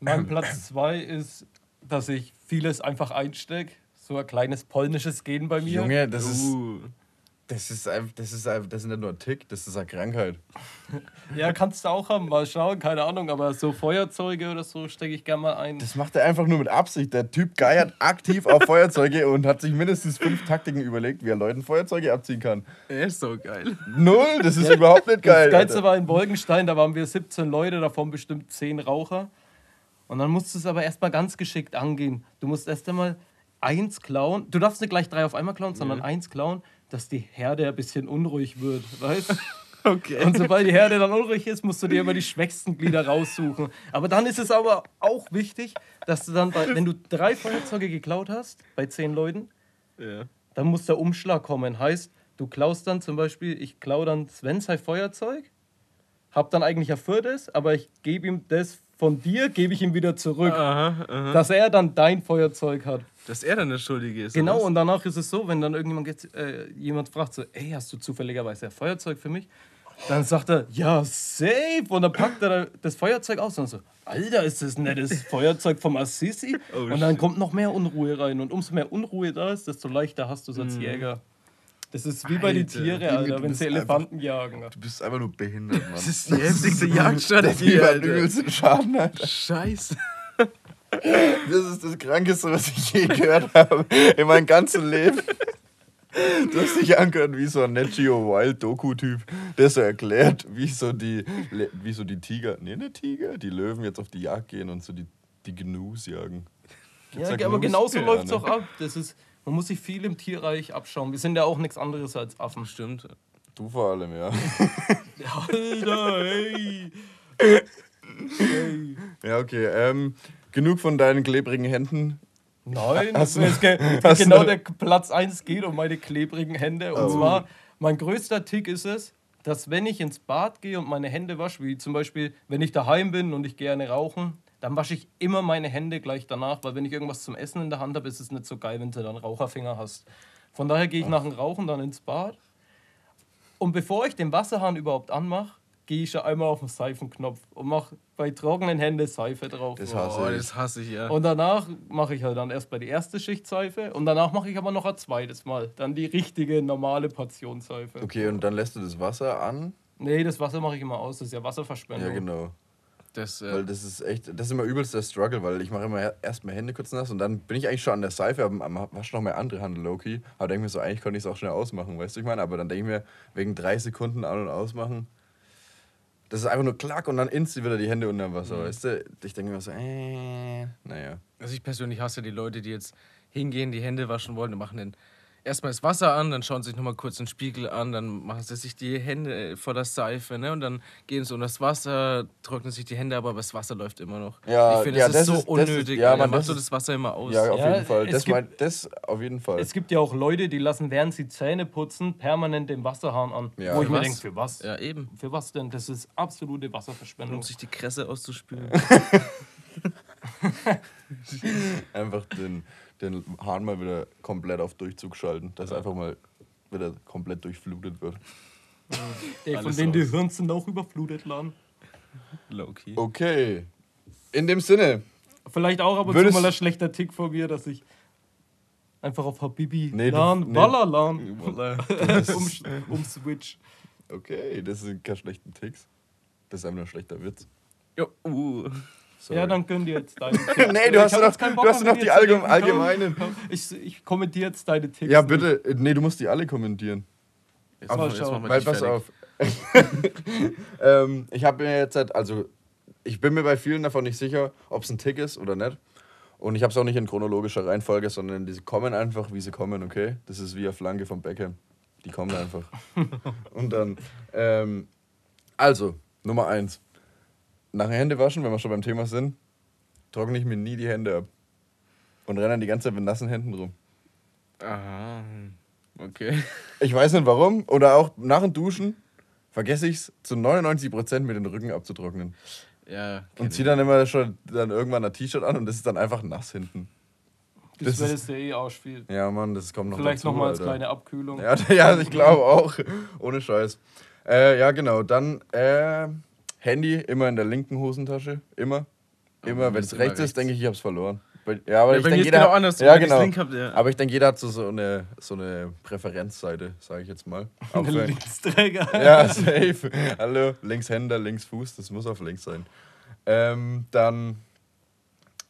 Mein Platz zwei ist, dass ich vieles einfach einstecke. So ein kleines polnisches Gen bei mir. Junge, das ist. uh, Das ist einfach, das ist einfach, das ist nicht nur ein Tick, das ist eine Krankheit. Ja, kannst du auch haben, mal schauen, keine Ahnung, aber so Feuerzeuge oder so stecke ich gerne mal ein. Das macht er einfach nur mit Absicht. Der Typ geiert aktiv auf Feuerzeuge und hat sich mindestens fünf Taktiken überlegt, wie er Leuten Feuerzeuge abziehen kann. er ist so geil. Null, das ist überhaupt nicht Das geil. Geilste Alter. war in Bolgenstein, da waren wir 17 Leute, davon bestimmt 10 Raucher. Und dann musst du es aber erstmal ganz geschickt angehen. Du musst erst einmal eins klauen. Du darfst nicht gleich drei auf einmal klauen, sondern eins klauen, dass die Herde ein bisschen unruhig wird, weißt Okay. Und sobald die Herde dann unruhig ist, musst du dir immer die schwächsten Glieder raussuchen. Aber dann ist es aber auch wichtig, dass du dann, bei, wenn du drei Feuerzeuge geklaut hast, bei zehn Leuten, ja. dann muss der Umschlag kommen. Heißt, du klaust dann zum Beispiel, ich klaue dann Sven sein Feuerzeug, hab dann eigentlich ein viertes, aber ich gebe ihm das von dir, gebe ich ihm wieder zurück. Aha, aha. Dass er dann dein Feuerzeug hat. Dass er dann der Schuldige ist. Genau, und danach ist es so, wenn dann irgendjemand geht, äh, jemand fragt so, ey, hast du zufälligerweise ein Feuerzeug für mich? Dann sagt er, ja, safe. Und dann packt er das Feuerzeug aus und so, Alter, ist das ein nettes Feuerzeug vom Assisi? Oh, und dann shit. kommt noch mehr Unruhe rein. Und umso mehr Unruhe da ist, desto leichter hast du es als Jäger. Das ist wie bei den Tieren, Alter, wenn sie Elefanten jagen. Du bist einfach nur behindert, Mann. Das ist die heftigste Jagdstrategie, hat Alter. übelsten Schaden, Alter. Scheiße. Das ist das Krankeste, was ich je gehört habe in meinem ganzen Leben. Du hast dich angehört wie so ein Net Geo Wild Doku-Typ, der so erklärt, wie so die, wie so die Tiger, nee, nicht Tiger, die Löwen jetzt auf die Jagd gehen und so die, die Gnus jagen. Ja, da aber genauso Ja, läuft es ne? auch ab. Das ist, man muss sich viel im Tierreich abschauen. Wir sind ja auch nichts anderes als Affen. Stimmt. Du vor allem, ja. Alter, hey. Ja, okay. Ähm, genug von deinen klebrigen Händen. Nein, Hast du- ge genau der Platz 1 geht um meine klebrigen Hände. Und Oh. zwar, mein größter Tick ist es, dass wenn ich ins Bad gehe und meine Hände wasche, wie zum Beispiel, wenn ich daheim bin und ich gerne rauchen, dann wasche ich immer meine Hände gleich danach, weil wenn ich irgendwas zum Essen in der Hand habe, ist es nicht so geil, wenn du dann Raucherfinger hast. Von daher gehe ich nach dem Rauchen dann ins Bad. Und bevor ich den Wasserhahn überhaupt anmache, gehe ich schon einmal auf den Seifenknopf und mache bei trockenen Händen Seife drauf. Das Oh, hasse ich. das hasse ich, ja. Und danach mache ich halt dann erst bei die erste Schicht Seife und danach mache ich aber noch ein zweites Mal. Dann die richtige, normale Portion Seife. Okay, und dann lässt du das Wasser an. Nee, das Wasser mache ich immer aus, das ist ja Wasserverschwendung. Ja, genau. Das, Weil äh, das ist echt, das ist immer übelst der Struggle, weil ich mache immer erst meine Hände kurz nass und dann bin ich eigentlich schon an der Seife, am wasch noch meine andere Hand Loki. Aber denke mir so, eigentlich konnte ich es auch schnell ausmachen, weißt du, ich meine? Aber dann denke ich mir, wegen drei Sekunden an- und ausmachen, das ist einfach nur klack und dann instant wieder die Hände unter dem Wasser, weißt du? Ich denke mir so, äh, naja. also ich persönlich hasse die Leute, die jetzt hingehen, die Hände waschen wollen und machen den erstmal das Wasser an, dann schauen sie sich nochmal kurz den Spiegel an, dann machen sie sich die Hände vor der Seife, ne? Und dann gehen sie unter das Wasser, trocknen sich die Hände, aber das Wasser läuft immer noch. Ja, ich finde, ja, das, ist das so ist- das ist- unnötig. ja, Alter. Mann, Mach das so das Wasser immer aus. Ja, auf Ja, jeden Fall. es Das, gibt- mein, das auf jeden Fall. Es gibt ja auch Leute, die lassen, während sie Zähne putzen, permanent den Wasserhahn an. Ja. Wo ich Für mir was? denke, für was? ja, eben. Für was denn? Das ist absolute Wasserverschwendung. Um sich die Kresse auszuspülen. einfach den, den Hahn mal wieder komplett auf Durchzug schalten, dass einfach mal wieder komplett durchflutet wird. Der von Alles denen die. Hirn sind auch überflutet, Lan. Low-key. Okay. In dem Sinne. Vielleicht auch aber Würdest- mal ein schlechter Tick von mir, dass ich einfach auf Habibi Nee, lan, nee. Walla lan, um, um Switch. Okay, das sind keine schlechten Ticks. Das ist einfach nur ein schlechter Witz. Jo, uh. Sorry. Ja, dann gönn dir jetzt deine Ticks. Nee, du hast Ich hab noch- du hast noch die dir zu allgem- reden. Komm, allgemeinen. Ich, ich kommentiere jetzt deine Ticks. Ja, nicht. bitte. Nee, du musst die alle kommentieren. Jetzt, Mal machen- jetzt wir Weil, pass fertig. auf. ähm, ich habe mir jetzt, halt- also, ich bin mir bei vielen davon nicht sicher, ob es ein Tick ist oder nicht. Und ich habe es auch nicht in chronologischer Reihenfolge, sondern die kommen einfach, wie sie kommen, okay? Das ist wie eine Flanke vom Beckham. Die kommen einfach. Und dann, ähm, also, Nummer eins. Nach dem Händewaschen, wenn wir schon beim Thema sind, trockne ich mir nie die Hände ab. Und renne dann die ganze Zeit mit nassen Händen rum. Aha. Okay. Ich weiß nicht warum. Oder auch nach dem Duschen vergesse ich es zu 99% mit den Rücken abzutrocknen. Ja. Und ziehe dann immer schon dann irgendwann ein T-Shirt an und das ist dann einfach nass hinten. Das, ist- ja eh ausspielt. Ja, Mann, das kommt noch Vielleicht nochmal als kleine Abkühlung. Ja, ja ich glaube auch. Ohne Scheiß. Äh, ja, genau. Dann äh, Handy immer in der linken Hosentasche. Immer. Immer. Oh, Wenn es rechts ist, denke ich, ich habe es verloren. Ja, aber Ja, ich denke, jeder genau. Ja, genau. hab, ja. Aber ich denke, jeder hat so, so, eine, so eine Präferenzseite, sage ich jetzt mal. Wenn- Linksträger. Ja, safe. Hallo, Linkshänder, Linksfuß, das muss auf links sein. Ähm, dann,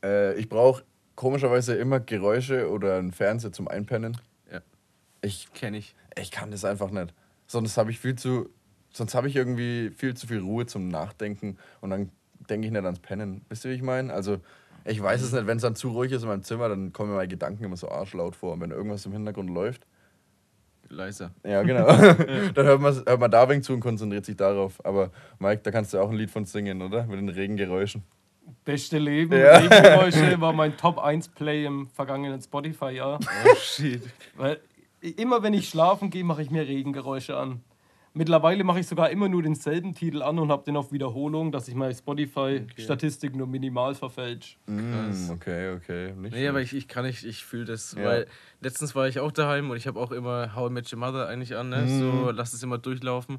äh, ich brauche komischerweise immer Geräusche oder einen Fernseher zum Einpennen. Ja. Ich, Kenn ich. ich kann das einfach nicht. Sonst habe ich viel zu, sonst habe ich irgendwie viel zu viel Ruhe zum Nachdenken und dann denke ich nicht ans Pennen. Wisst ihr, wie ich meine? Also, ich weiß es nicht, wenn es dann zu ruhig ist in meinem Zimmer, dann kommen mir meine Gedanken immer so arschlaut vor. Und wenn irgendwas im Hintergrund läuft, Leiser. ja, genau. Dann hört man, hört man da wegen zu und konzentriert sich darauf. Aber Mike, da kannst du auch ein Lied von singen, oder? Mit den Regengeräuschen. Beste Leben. Ja. Regengeräusche war mein Top 1 Play im vergangenen Spotify-Jahr. Oh shit. Weil immer wenn ich schlafen gehe, mache ich mir Regengeräusche an. Mittlerweile mache ich sogar immer nur denselben Titel an und habe den auf Wiederholung, dass ich meine Spotify-Statistik nur minimal verfälsche. Krass. Mm, okay, okay. Nicht Nee, aber ich, ich kann nicht, ich fühle das, Ja. weil letztens war ich auch daheim und ich habe auch immer How I Met Your Mother eigentlich an, ne? so lass es immer durchlaufen.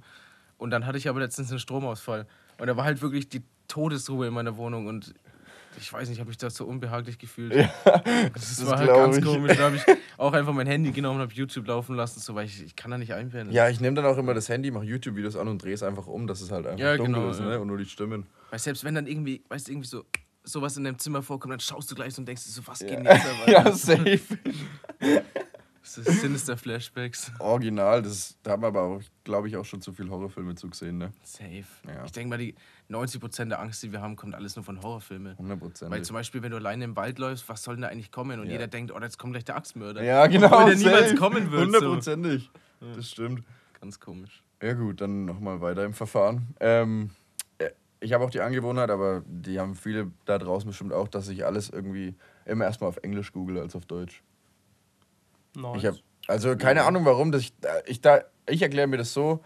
Und dann hatte ich aber letztens einen Stromausfall und da war halt wirklich die Todesruhe in meiner Wohnung und ich weiß nicht, ich habe mich da so unbehaglich gefühlt. das, das war halt ganz ich. komisch. Da habe ich auch einfach mein Handy genommen und habe YouTube laufen lassen, so, weil ich, ich kann da nicht einpennen. ja, ich nehme dann auch immer das Handy, mache YouTube-Videos an und drehe es einfach um, dass es halt einfach Ja, dunkel genau, ist ja. ne? und nur die Stimmen. Weil selbst wenn dann irgendwie, weißt du, irgendwie so sowas in deinem Zimmer vorkommt, dann schaust du gleich so und denkst so, was geht denn jetzt dabei? ja, safe. Sinister Flashbacks. Original, das, da haben wir aber auch, glaube ich, auch schon zu viel Horrorfilme zugesehen, ne? Safe. Ja. Ich denke mal, die 90% der Angst, die wir haben, kommt alles nur von Horrorfilmen. 100 Prozent. Weil zum Beispiel, wenn du alleine im Wald läufst, was soll denn da eigentlich kommen? Und Ja. jeder denkt, oh, jetzt kommt gleich der Axtmörder. Ja, genau. Obwohl der niemals kommen wird. So. Hundertprozentig. Das stimmt. Ganz komisch. Ja gut, dann nochmal weiter im Verfahren. Ähm, äh, ich habe auch die Angewohnheit, aber die haben viele da draußen bestimmt auch, dass ich alles irgendwie immer erstmal auf Englisch google als auf Deutsch. Nice. Ich hab, also keine Ahnung warum, dass ich, äh, ich, da, ich erkläre mir das so,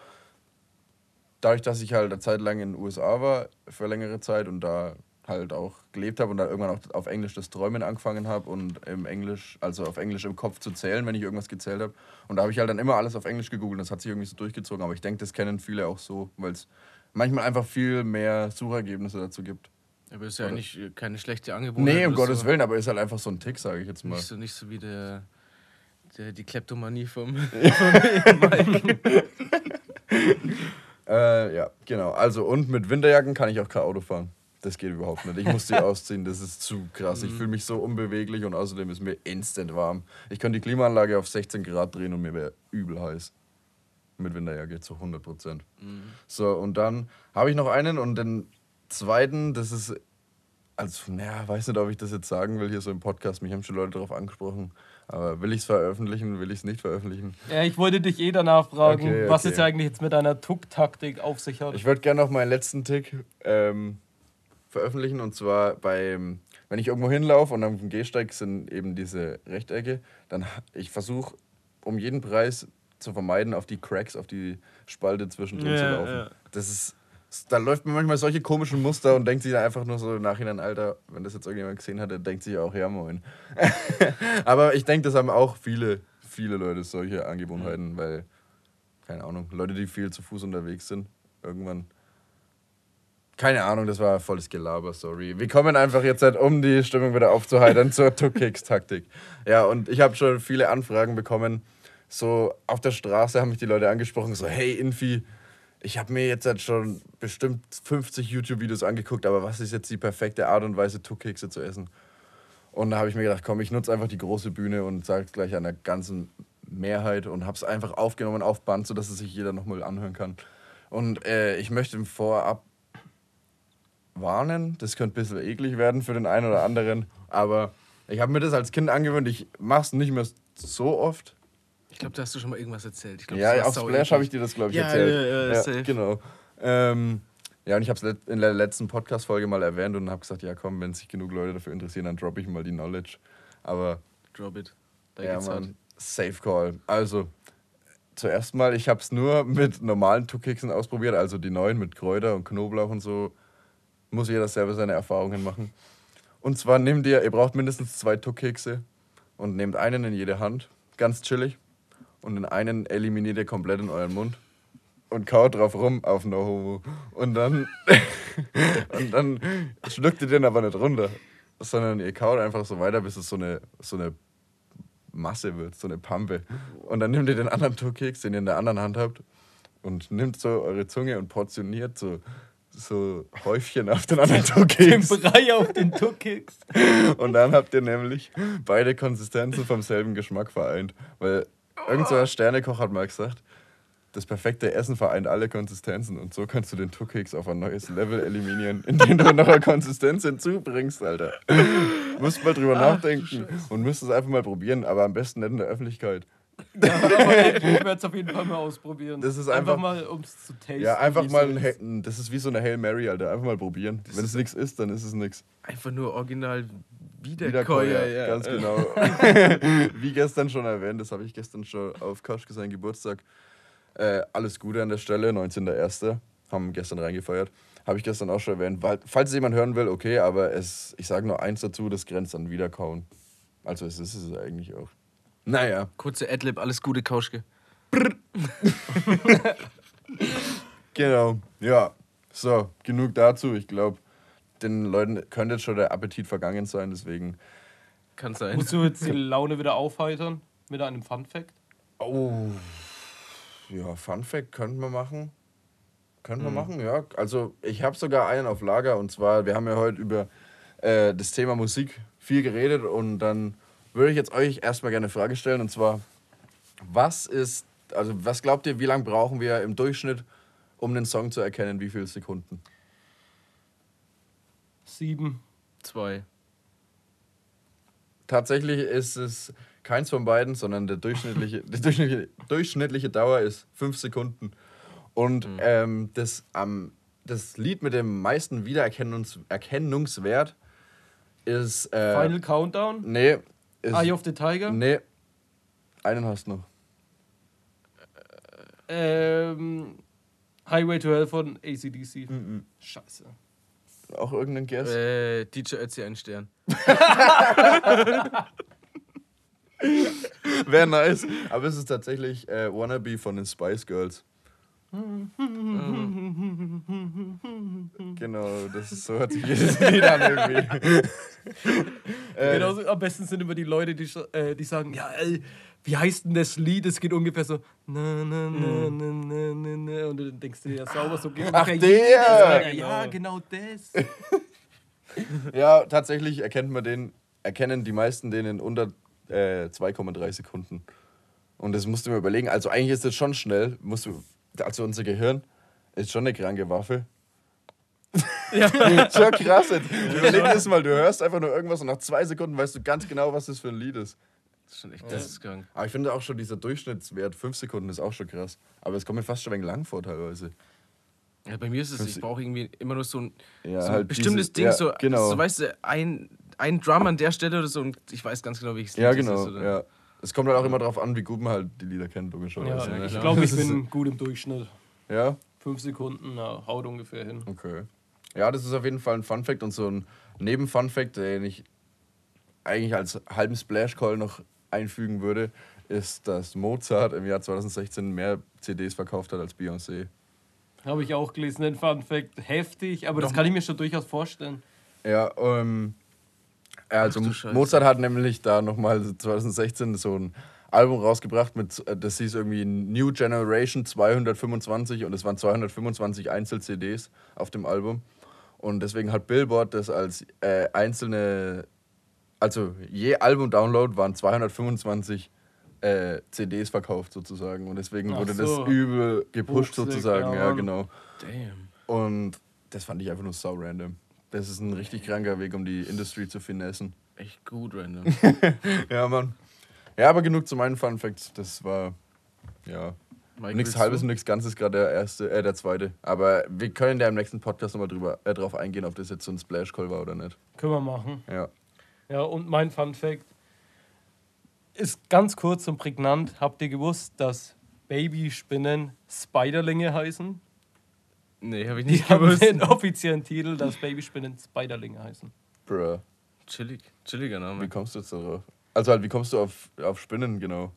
dadurch, dass ich halt eine Zeit lang in den USA war, für längere Zeit und da halt auch gelebt habe und da irgendwann auch auf Englisch das Träumen angefangen habe und im Englisch, also auf Englisch im Kopf zu zählen, wenn ich irgendwas gezählt habe. Und da habe ich halt dann immer alles auf Englisch gegoogelt. Das hat sich irgendwie so durchgezogen. Aber ich denke, das kennen viele auch so, weil es manchmal einfach viel mehr Suchergebnisse dazu gibt. Aber ist ja Oder- eigentlich keine schlechte Angewohnheit. Nee, um Gottes so. Willen, aber ist halt einfach so ein Tick, sage ich jetzt mal. Nicht so, nicht so wie der, die Kleptomanie vom. Äh, ja, genau. Also, und mit Winterjacken kann ich auch kein Auto fahren. Das geht überhaupt nicht. Ich muss die ausziehen, das ist zu krass. Ich fühle mich so unbeweglich und außerdem ist mir instant warm. Ich könnte die Klimaanlage auf 16 Grad drehen und mir wäre übel heiß. Mit Winterjacke zu 100 Prozent. So, und dann habe ich noch einen und den zweiten, das ist, also, naja, weiß nicht, ob ich das jetzt sagen will hier so im Podcast. Mich haben schon Leute darauf angesprochen. Aber will ich es veröffentlichen, will ich es nicht veröffentlichen? ja, ich wollte dich eh danach fragen, Okay, was okay. es ja eigentlich jetzt mit deiner Tuck-Taktik auf sich hat. Ich würde gerne noch meinen letzten Tick ähm, veröffentlichen und zwar beim, wenn ich irgendwo hinlaufe und am Gehsteig sind eben diese Rechtecke, dann ich versuche um jeden Preis zu vermeiden, auf die Cracks, auf die Spalte zwischendrin Ja, zu laufen. ja. Das ist, da läuft man manchmal solche komischen Muster und denkt sich dann einfach nur so im Nachhinein, Alter, wenn das jetzt irgendjemand gesehen hat, der denkt sich auch, ja moin. Aber ich denke, das haben auch viele, viele Leute solche Angewohnheiten, weil, keine Ahnung, Leute, die viel zu Fuß unterwegs sind, irgendwann Keine Ahnung, das war volles Gelaber, sorry. Wir kommen einfach jetzt halt, um die Stimmung wieder aufzuheitern, zur Tuck-Kicks-Taktik. Ja, und ich habe schon viele Anfragen bekommen. So auf der Straße haben mich die Leute angesprochen, so, hey Infi, ich habe mir jetzt halt schon bestimmt 50 YouTube-Videos angeguckt, aber was ist jetzt die perfekte Art und Weise, Tuck-Kekse zu essen? Und da habe ich mir gedacht, komm, ich nutze einfach die große Bühne und sage es gleich der ganzen Mehrheit und habe es einfach aufgenommen auf Band, sodass es sich jeder nochmal anhören kann. Und äh, ich möchte vorab warnen, das könnte ein bisschen eklig werden für den einen oder anderen, aber ich habe mir das als Kind angewöhnt, ich mache es nicht mehr so oft. Ich glaube, da hast du schon mal irgendwas erzählt. Glaub, Ja, auf Splash habe ich dir das, glaube ich, Ja, erzählt. ja, ja, safe. genau. Ähm, ja, und ich habe es in der letzten Podcast-Folge mal erwähnt und habe gesagt, ja komm, wenn sich genug Leute dafür interessieren, dann droppe ich mal die Knowledge. Aber Drop it. Da ja, geht's. Mann, Safe Call. Also, zuerst mal, ich habe es nur mit normalen Tuckixen ausprobiert, also die neuen mit Kräuter und Knoblauch und so. Muss jeder selber seine Erfahrungen machen. Und zwar nehmt ihr, ihr braucht mindestens zwei Tuckkekse und nehmt einen in jede Hand, ganz chillig. Und den einen eliminiert ihr komplett in euren Mund und kaut drauf rum auf No Homo. Und dann, und dann schluckt ihr den aber nicht runter, sondern ihr kaut einfach so weiter, bis es so eine, so eine Masse wird, so eine Pampe. Und dann nehmt ihr den anderen Tuckkeks, den ihr in der anderen Hand habt, und nimmt so eure Zunge und portioniert so, so Häufchen auf den anderen Den Tuckkeks. Brei auf den Tuckkeks. Und dann habt ihr nämlich beide Konsistenzen vom selben Geschmack vereint. Weil irgend so ein Sternekoch hat mal gesagt, das perfekte Essen vereint alle Konsistenzen. Und so kannst du den Tuckkeks auf ein neues Level eliminieren, indem du noch eine Konsistenz hinzubringst, Alter. Musst mal drüber nachdenken und müsst es einfach mal probieren, aber am besten nicht in der Öffentlichkeit. Ja, ich werde es auf jeden Fall mal ausprobieren. Das ist einfach- mal, um es zu tasten. Ja, einfach mal so ein, das ist wie so eine Hail Mary, Alter. Einfach mal probieren. Wenn es nichts ist, dann ist es nichts. Einfach nur original Wiederkäuer. Ja. ganz genau. Wie gestern schon erwähnt, das habe ich gestern schon auf Kaschke seinen Geburtstag. Äh, alles Gute an der Stelle, 19.01. Haben gestern reingefeiert. Habe ich gestern auch schon erwähnt. Weil, falls es jemand hören will, okay, aber es, ich sage nur eins dazu, das grenzt an Wiederkauen. Also es ist es eigentlich auch. Naja, Kurze Adlib, alles Gute, Kauschke. genau. Ja, so, genug dazu. Ich glaube, den Leuten könnte jetzt schon der Appetit vergangen sein, deswegen. Kann sein. Musst du jetzt die Laune wieder aufheitern mit einem Fun Fact? Oh. Ja, Fun Fact könnten wir machen. Könnten wir Mhm. machen, ja. Also, ich habe sogar einen auf Lager und zwar, wir haben ja heute über äh, das Thema Musik viel geredet und dann würde ich jetzt euch erstmal gerne eine Frage stellen und zwar, was ist, also, was glaubt ihr, wie lange brauchen wir im Durchschnitt, um den Song zu erkennen? Wie viele Sekunden? Sieben. Zwei. Tatsächlich ist es keins von beiden, sondern der durchschnittliche, die durchschnittliche, durchschnittliche Dauer ist fünf Sekunden. Und ähm, das, ähm, das Lied mit dem meisten Wiedererkennungs Erkennungswert ist. Äh, Final Countdown. Nee. Ist, Eye of the Tiger. Nee. Einen hast du noch. Ähm, Highway to Hell von ACDC. Mhm. Scheiße. Auch irgendein Guess? Äh, DJ Ötzi ein Stern. Wäre nice. Aber es ist tatsächlich äh, Wannabe von den Spice Girls. genau, das ist, so hört sich jedes Lied an irgendwie. äh, Genauso, am besten sind immer die Leute, die, äh, die sagen, ja, ey, wie heißt denn das Lied? Es geht ungefähr so, na, na, na, na, na, na, na. Und dann denkst du dir, ja, sauber, so geht Ach, der! jedes, Alter. Genau. Ja, genau das. Ja, tatsächlich erkennt man den, erkennen die meisten den in unter äh, 2,3 Sekunden. Und das musst du mir überlegen. Also eigentlich ist das schon schnell. Musst du, also unser Gehirn ist schon eine kranke Waffe. Ja. schon krass. Überleg das mal, du hörst einfach nur irgendwas und nach zwei Sekunden weißt du ganz genau, was das für ein Lied ist. Das ist schon echt geisteskrank. Aber ich finde auch schon dieser Durchschnittswert, 5 Sekunden, ist auch schon krass. Aber es kommt mir fast schon ein wenig lang vor teilweise. Ja, bei mir ist es, ich brauche irgendwie immer nur so ein, Ja, so ein halt bestimmtes diese- Ding, ja, so, genau. so, weißt du, ein, ein Drum an der Stelle oder so und ich weiß ganz genau, welches Ja, Lied das genau. ist. Oder? Ja. Es kommt halt auch immer darauf an, wie gut man halt die Lieder kennt, logischerweise. Ja, ne? ich glaube, ich bin gut im Durchschnitt. Ja, Fünf Sekunden, na, haut ungefähr hin. okay. Ja, das ist auf jeden Fall ein Fun-Fact und so ein Neben-Fun-Fact, den ich eigentlich als halben Splash-Call noch einfügen würde, ist, dass Mozart im Jahr 2016 mehr CDs verkauft hat als Beyoncé. Habe ich auch gelesen, den Fun Fact. Heftig, aber das kann ich mir schon durchaus vorstellen. Ja, ähm, also. Mozart hat nämlich da nochmal 2016 so ein Album rausgebracht, mit, äh, das hieß irgendwie New Generation 225 und es waren 225 Einzel-CDs auf dem Album. Und deswegen hat Billboard das als äh, einzelne, also je Album-Download waren 225 äh, CDs verkauft sozusagen. Und deswegen Ach wurde so. das übel gepusht Wuchsig, sozusagen. ja, Ja, genau. Damn. Und das fand ich einfach nur sau random. Das ist ein richtig kranker Weg, um die Industrie zu finessen. Echt gut, random. Ja, Mann. Ja, aber genug zu meinen Fun Facts. Das war ja nichts halbes und nichts Ganzes, gerade der erste, äh, der zweite. Aber wir können ja im nächsten Podcast nochmal drüber äh, drauf eingehen, ob das jetzt so ein Splash Call war oder nicht. Können wir machen. Ja. Ja, und mein Fun Fact ist ganz kurz und prägnant. Habt ihr gewusst, dass Babyspinnen Spiderlinge heißen? Nee, hab ich Die nicht haben gewusst. den offiziellen Titel, dass Babyspinnen Spiderlinge heißen. Bruh. Chillig. Chilliger Wie Name. kommst du jetzt darauf? Also halt, wie kommst du auf, auf Spinnen genau?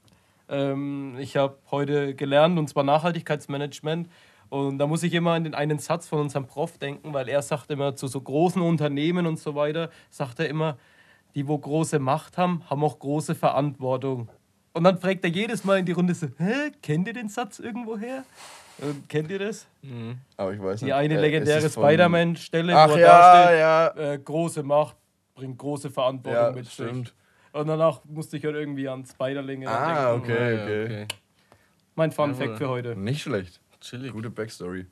Ähm, ich habe heute gelernt, und zwar Nachhaltigkeitsmanagement. Und da muss ich immer an den einen Satz von unserem Prof denken, weil er sagt immer zu so großen Unternehmen und so weiter, sagt er immer, die, wo große Macht haben, haben auch große Verantwortung. Und dann fragt er jedes Mal in die Runde so, hä, kennt ihr den Satz irgendwoher? Und kennt ihr das? Mhm. Aber ich weiß nicht. Die eine Äh, legendäre Spider-Man-Stelle, wo er ja, da steht, ja. äh, große Macht bringt große Verantwortung Ja, mit sich. stimmt. Und danach musste ich halt irgendwie an Spiderlinge Ah, denken. okay. Ja, ja, Mein Fun Jawohl. Fact für heute. Nicht schlecht. Chillig. Gute Backstory.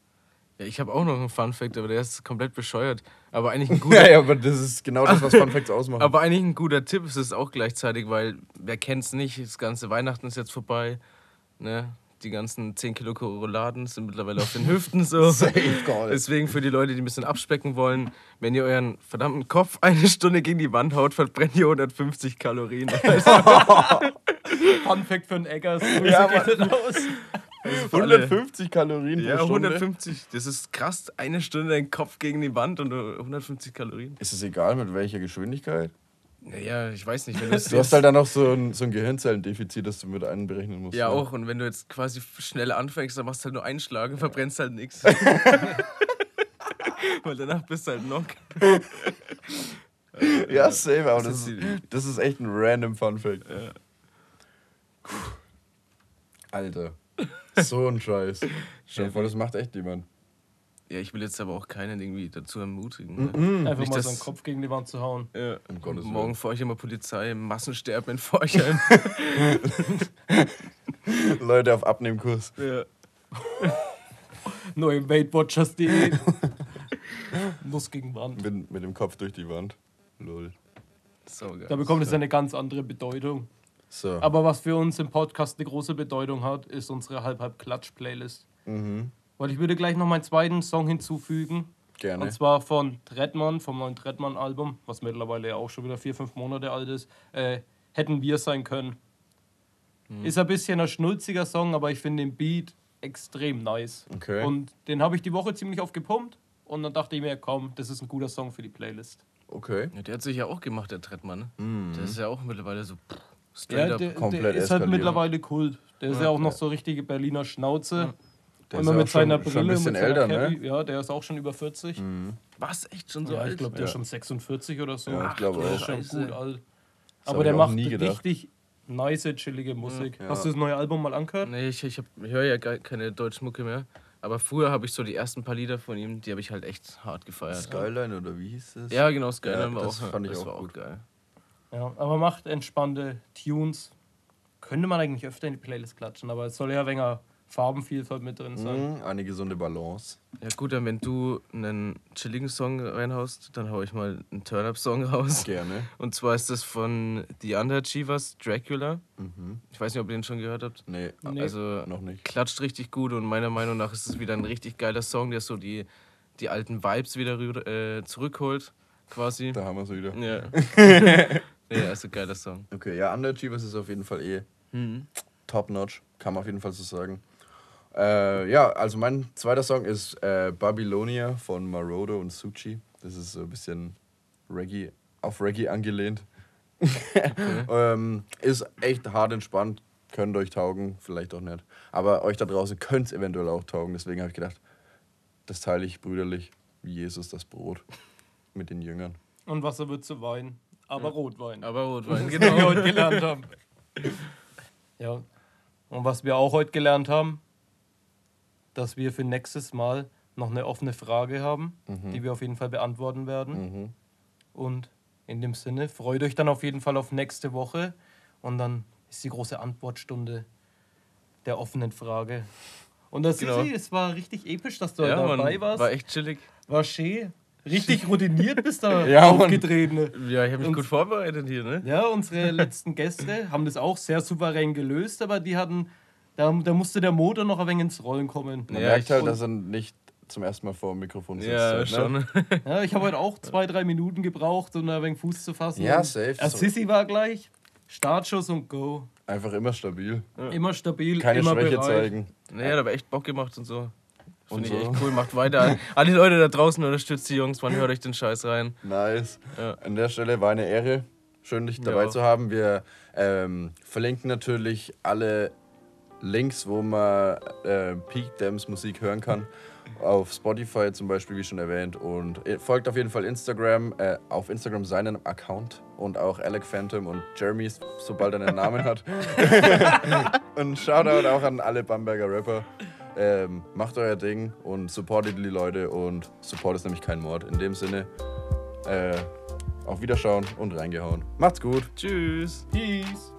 Ja, ich habe auch noch einen Fun Fact, aber der ist komplett bescheuert. Aber eigentlich ein guter, Ja, ja, aber das ist genau das, was Fun Facts ausmachen. aber eigentlich ein guter Tipp ist es auch gleichzeitig, weil wer kennt's nicht, das ganze Weihnachten ist jetzt vorbei. Ne? Die ganzen 10 Kilo Koroladen sind mittlerweile auf den Hüften so. Safe call. Deswegen für die Leute, die ein bisschen abspecken wollen, wenn ihr euren verdammten Kopf eine Stunde gegen die Wand haut, verbrennt ihr 150 Kalorien. Also, Fun Fact für den Eggers. Ja, gehen raus. Für alle. 150 Kalorien pro ja, Stunde. 150. Das ist krass. Eine Stunde dein Kopf gegen die Wand und 150 Kalorien. Ist es egal, mit welcher Geschwindigkeit? Naja, ich weiß nicht. Wenn du Du hast halt dann noch so ein, so ein Gehirnzellendefizit, das du mit einberechnen musst. Ja, ne? auch. Und wenn du jetzt quasi schnell anfängst, dann machst du halt nur einen Schlag und verbrennst halt nichts. Weil danach bist du halt knock. Ja, safe, aber Das ist das ist echt ein random Fun Fact. Ja. Alter. So ein Scheiß. Dir vor, das macht echt jemand. Ja, ich will jetzt aber auch keinen irgendwie dazu ermutigen. Ne? Einfach Nicht, mal dass- seinen Kopf gegen die Wand zu hauen. Ja. Um Gottes Willen. Morgen vor euch immer Polizei, Massensterben in Forchheim. Leute auf Abnehmkurs. ja. Neue Weightwatchers.de. Nuss gegen Wand. Mit, mit dem Kopf durch die Wand. Lol. So geil. Da bekommt es eine ganz andere Bedeutung. So. Aber was für uns im Podcast eine große Bedeutung hat, ist unsere Halb-Halb-Klatsch-Playlist. mhm. Weil ich würde gleich noch meinen zweiten Song hinzufügen. Gerne. Und zwar von Trettmann, vom neuen Trettmann-Album, was mittlerweile ja auch schon wieder vier, fünf Monate alt ist. Äh, hätten wir sein können. Ist ein bisschen ein schnulziger Song, aber ich finde den Beat extrem nice. Okay. Und den habe ich die Woche ziemlich oft gepumpt. Und dann dachte ich mir, komm, das ist ein guter Song für die Playlist. Okay. Ja, der hat sich ja auch gemacht, der Trettmann. Ne? Mhm. Der ist ja auch mittlerweile so pff, straight Ja, up. der, komplett der ist halt mittlerweile Kult. Der ist ja, Ja. auch noch so richtige Berliner Schnauze. Der Immer ist mit auch schon- seiner schon Brille ein und bisschen mit älter, Cappy. ne? Ja, der ist auch schon über 40. Was? Echt schon so ja, alt? ich glaube, der Ja. ist schon 46 oder so. Ja, ich glaube der auch. ist schon Scheiße. gut alt. Aber der macht richtig nice, chillige Musik. Ja. Hast du das neue Album mal angehört? Nee, ich, ich, ich höre ja gar keine Deutschmucke mehr. Aber früher habe ich so die ersten paar Lieder von ihm, die habe ich halt echt hart gefeiert. Skyline oder wie hieß das? Ja, genau, Skyline Ja, war das auch, fand ich das auch war gut. geil. Ja, aber macht entspannte Tunes. Könnte man eigentlich öfter in die Playlist klatschen, aber es soll ja ein wenig Farbenvielfalt mit drin sein. Mhm, eine gesunde Balance. Ja gut, dann wenn du einen chilligen Song reinhaust, dann hau ich mal einen Turn-Up-Song raus. Gerne. Und zwar ist das von The Underachievers, Dracula. Mhm. Ich weiß nicht, ob ihr den schon gehört habt. Nee, Nee. Also noch nicht. klatscht richtig gut und meiner Meinung nach ist es wieder ein richtig geiler Song, der so die, die alten Vibes wieder äh, zurückholt, quasi. Da haben wir es wieder. Ja. ja, also geiler Song. Okay, ja, Underachievers ist auf jeden Fall eh Mhm. top notch, kann man auf jeden Fall so sagen. Äh, ja, also mein zweiter Song ist äh, Babylonia von Marodo und Suchi. Das ist so ein bisschen Reggae, auf Reggae angelehnt. ähm, ist echt hart entspannt, könnt euch taugen, vielleicht auch nicht. Aber euch da draußen könnte es eventuell auch taugen, deswegen habe ich gedacht, das teile ich brüderlich, wie Jesus das Brot mit den Jüngern. Und Wasser wird zu Wein, aber Rotwein. Aber Rotwein, was wir genau. heute gelernt haben. Ja. Und was wir auch heute gelernt haben, dass wir für nächstes Mal noch eine offene Frage haben, die wir auf jeden Fall beantworten werden. Mhm. Und in dem Sinne, freut euch dann auf jeden Fall auf nächste Woche. Und dann ist die große Antwortstunde der offenen Frage. Und das Genau. Sissi, es war richtig episch, dass du Ja, dabei Mann, warst. war echt chillig. War schön. Richtig routiniert bist du Ja, aufgetreten. Ja, ich habe mich Und- gut vorbereitet hier, ne? Ja, unsere letzten Gäste haben das auch sehr souverän gelöst, aber die hatten, da, da musste der Motor noch ein wenig ins Rollen kommen. Man Ja, merkt ich- halt, dass er nicht zum ersten Mal vor dem Mikrofon sitzt. Ja, halt, ne? schon. Ja, ich habe heute auch zwei, drei Minuten gebraucht, um da ein wenig Fuß zu fassen. Ja, safe. Erst Sissi war gleich, Startschuss und Go. Einfach immer stabil. Immer stabil, Keine immer Schwäche bereit. zeigen. Nee, hat aber echt Bock gemacht und so. Und Finde ich so. echt cool, macht weiter. Alle Leute da draußen unterstützt die Jungs, man hört euch den Scheiß rein. Nice. Ja. An der Stelle war eine Ehre, schön dich dabei Ja. zu haben. Wir ähm, verlinken natürlich alle Links, wo man äh, Peak Dams Musik hören kann. Auf Spotify zum Beispiel, wie schon erwähnt. Und äh, folgt auf jeden Fall Instagram, äh, auf Instagram seinen Account und auch Alec Phantom und Jeremy, sobald er einen Namen hat. und Shoutout auch an alle Bamberger Rapper. Ähm, macht euer Ding und supportet die Leute und Support ist nämlich kein Mord. In dem Sinne, äh, auf Wiederschauen und reingehauen. Macht's gut. Tschüss. Peace.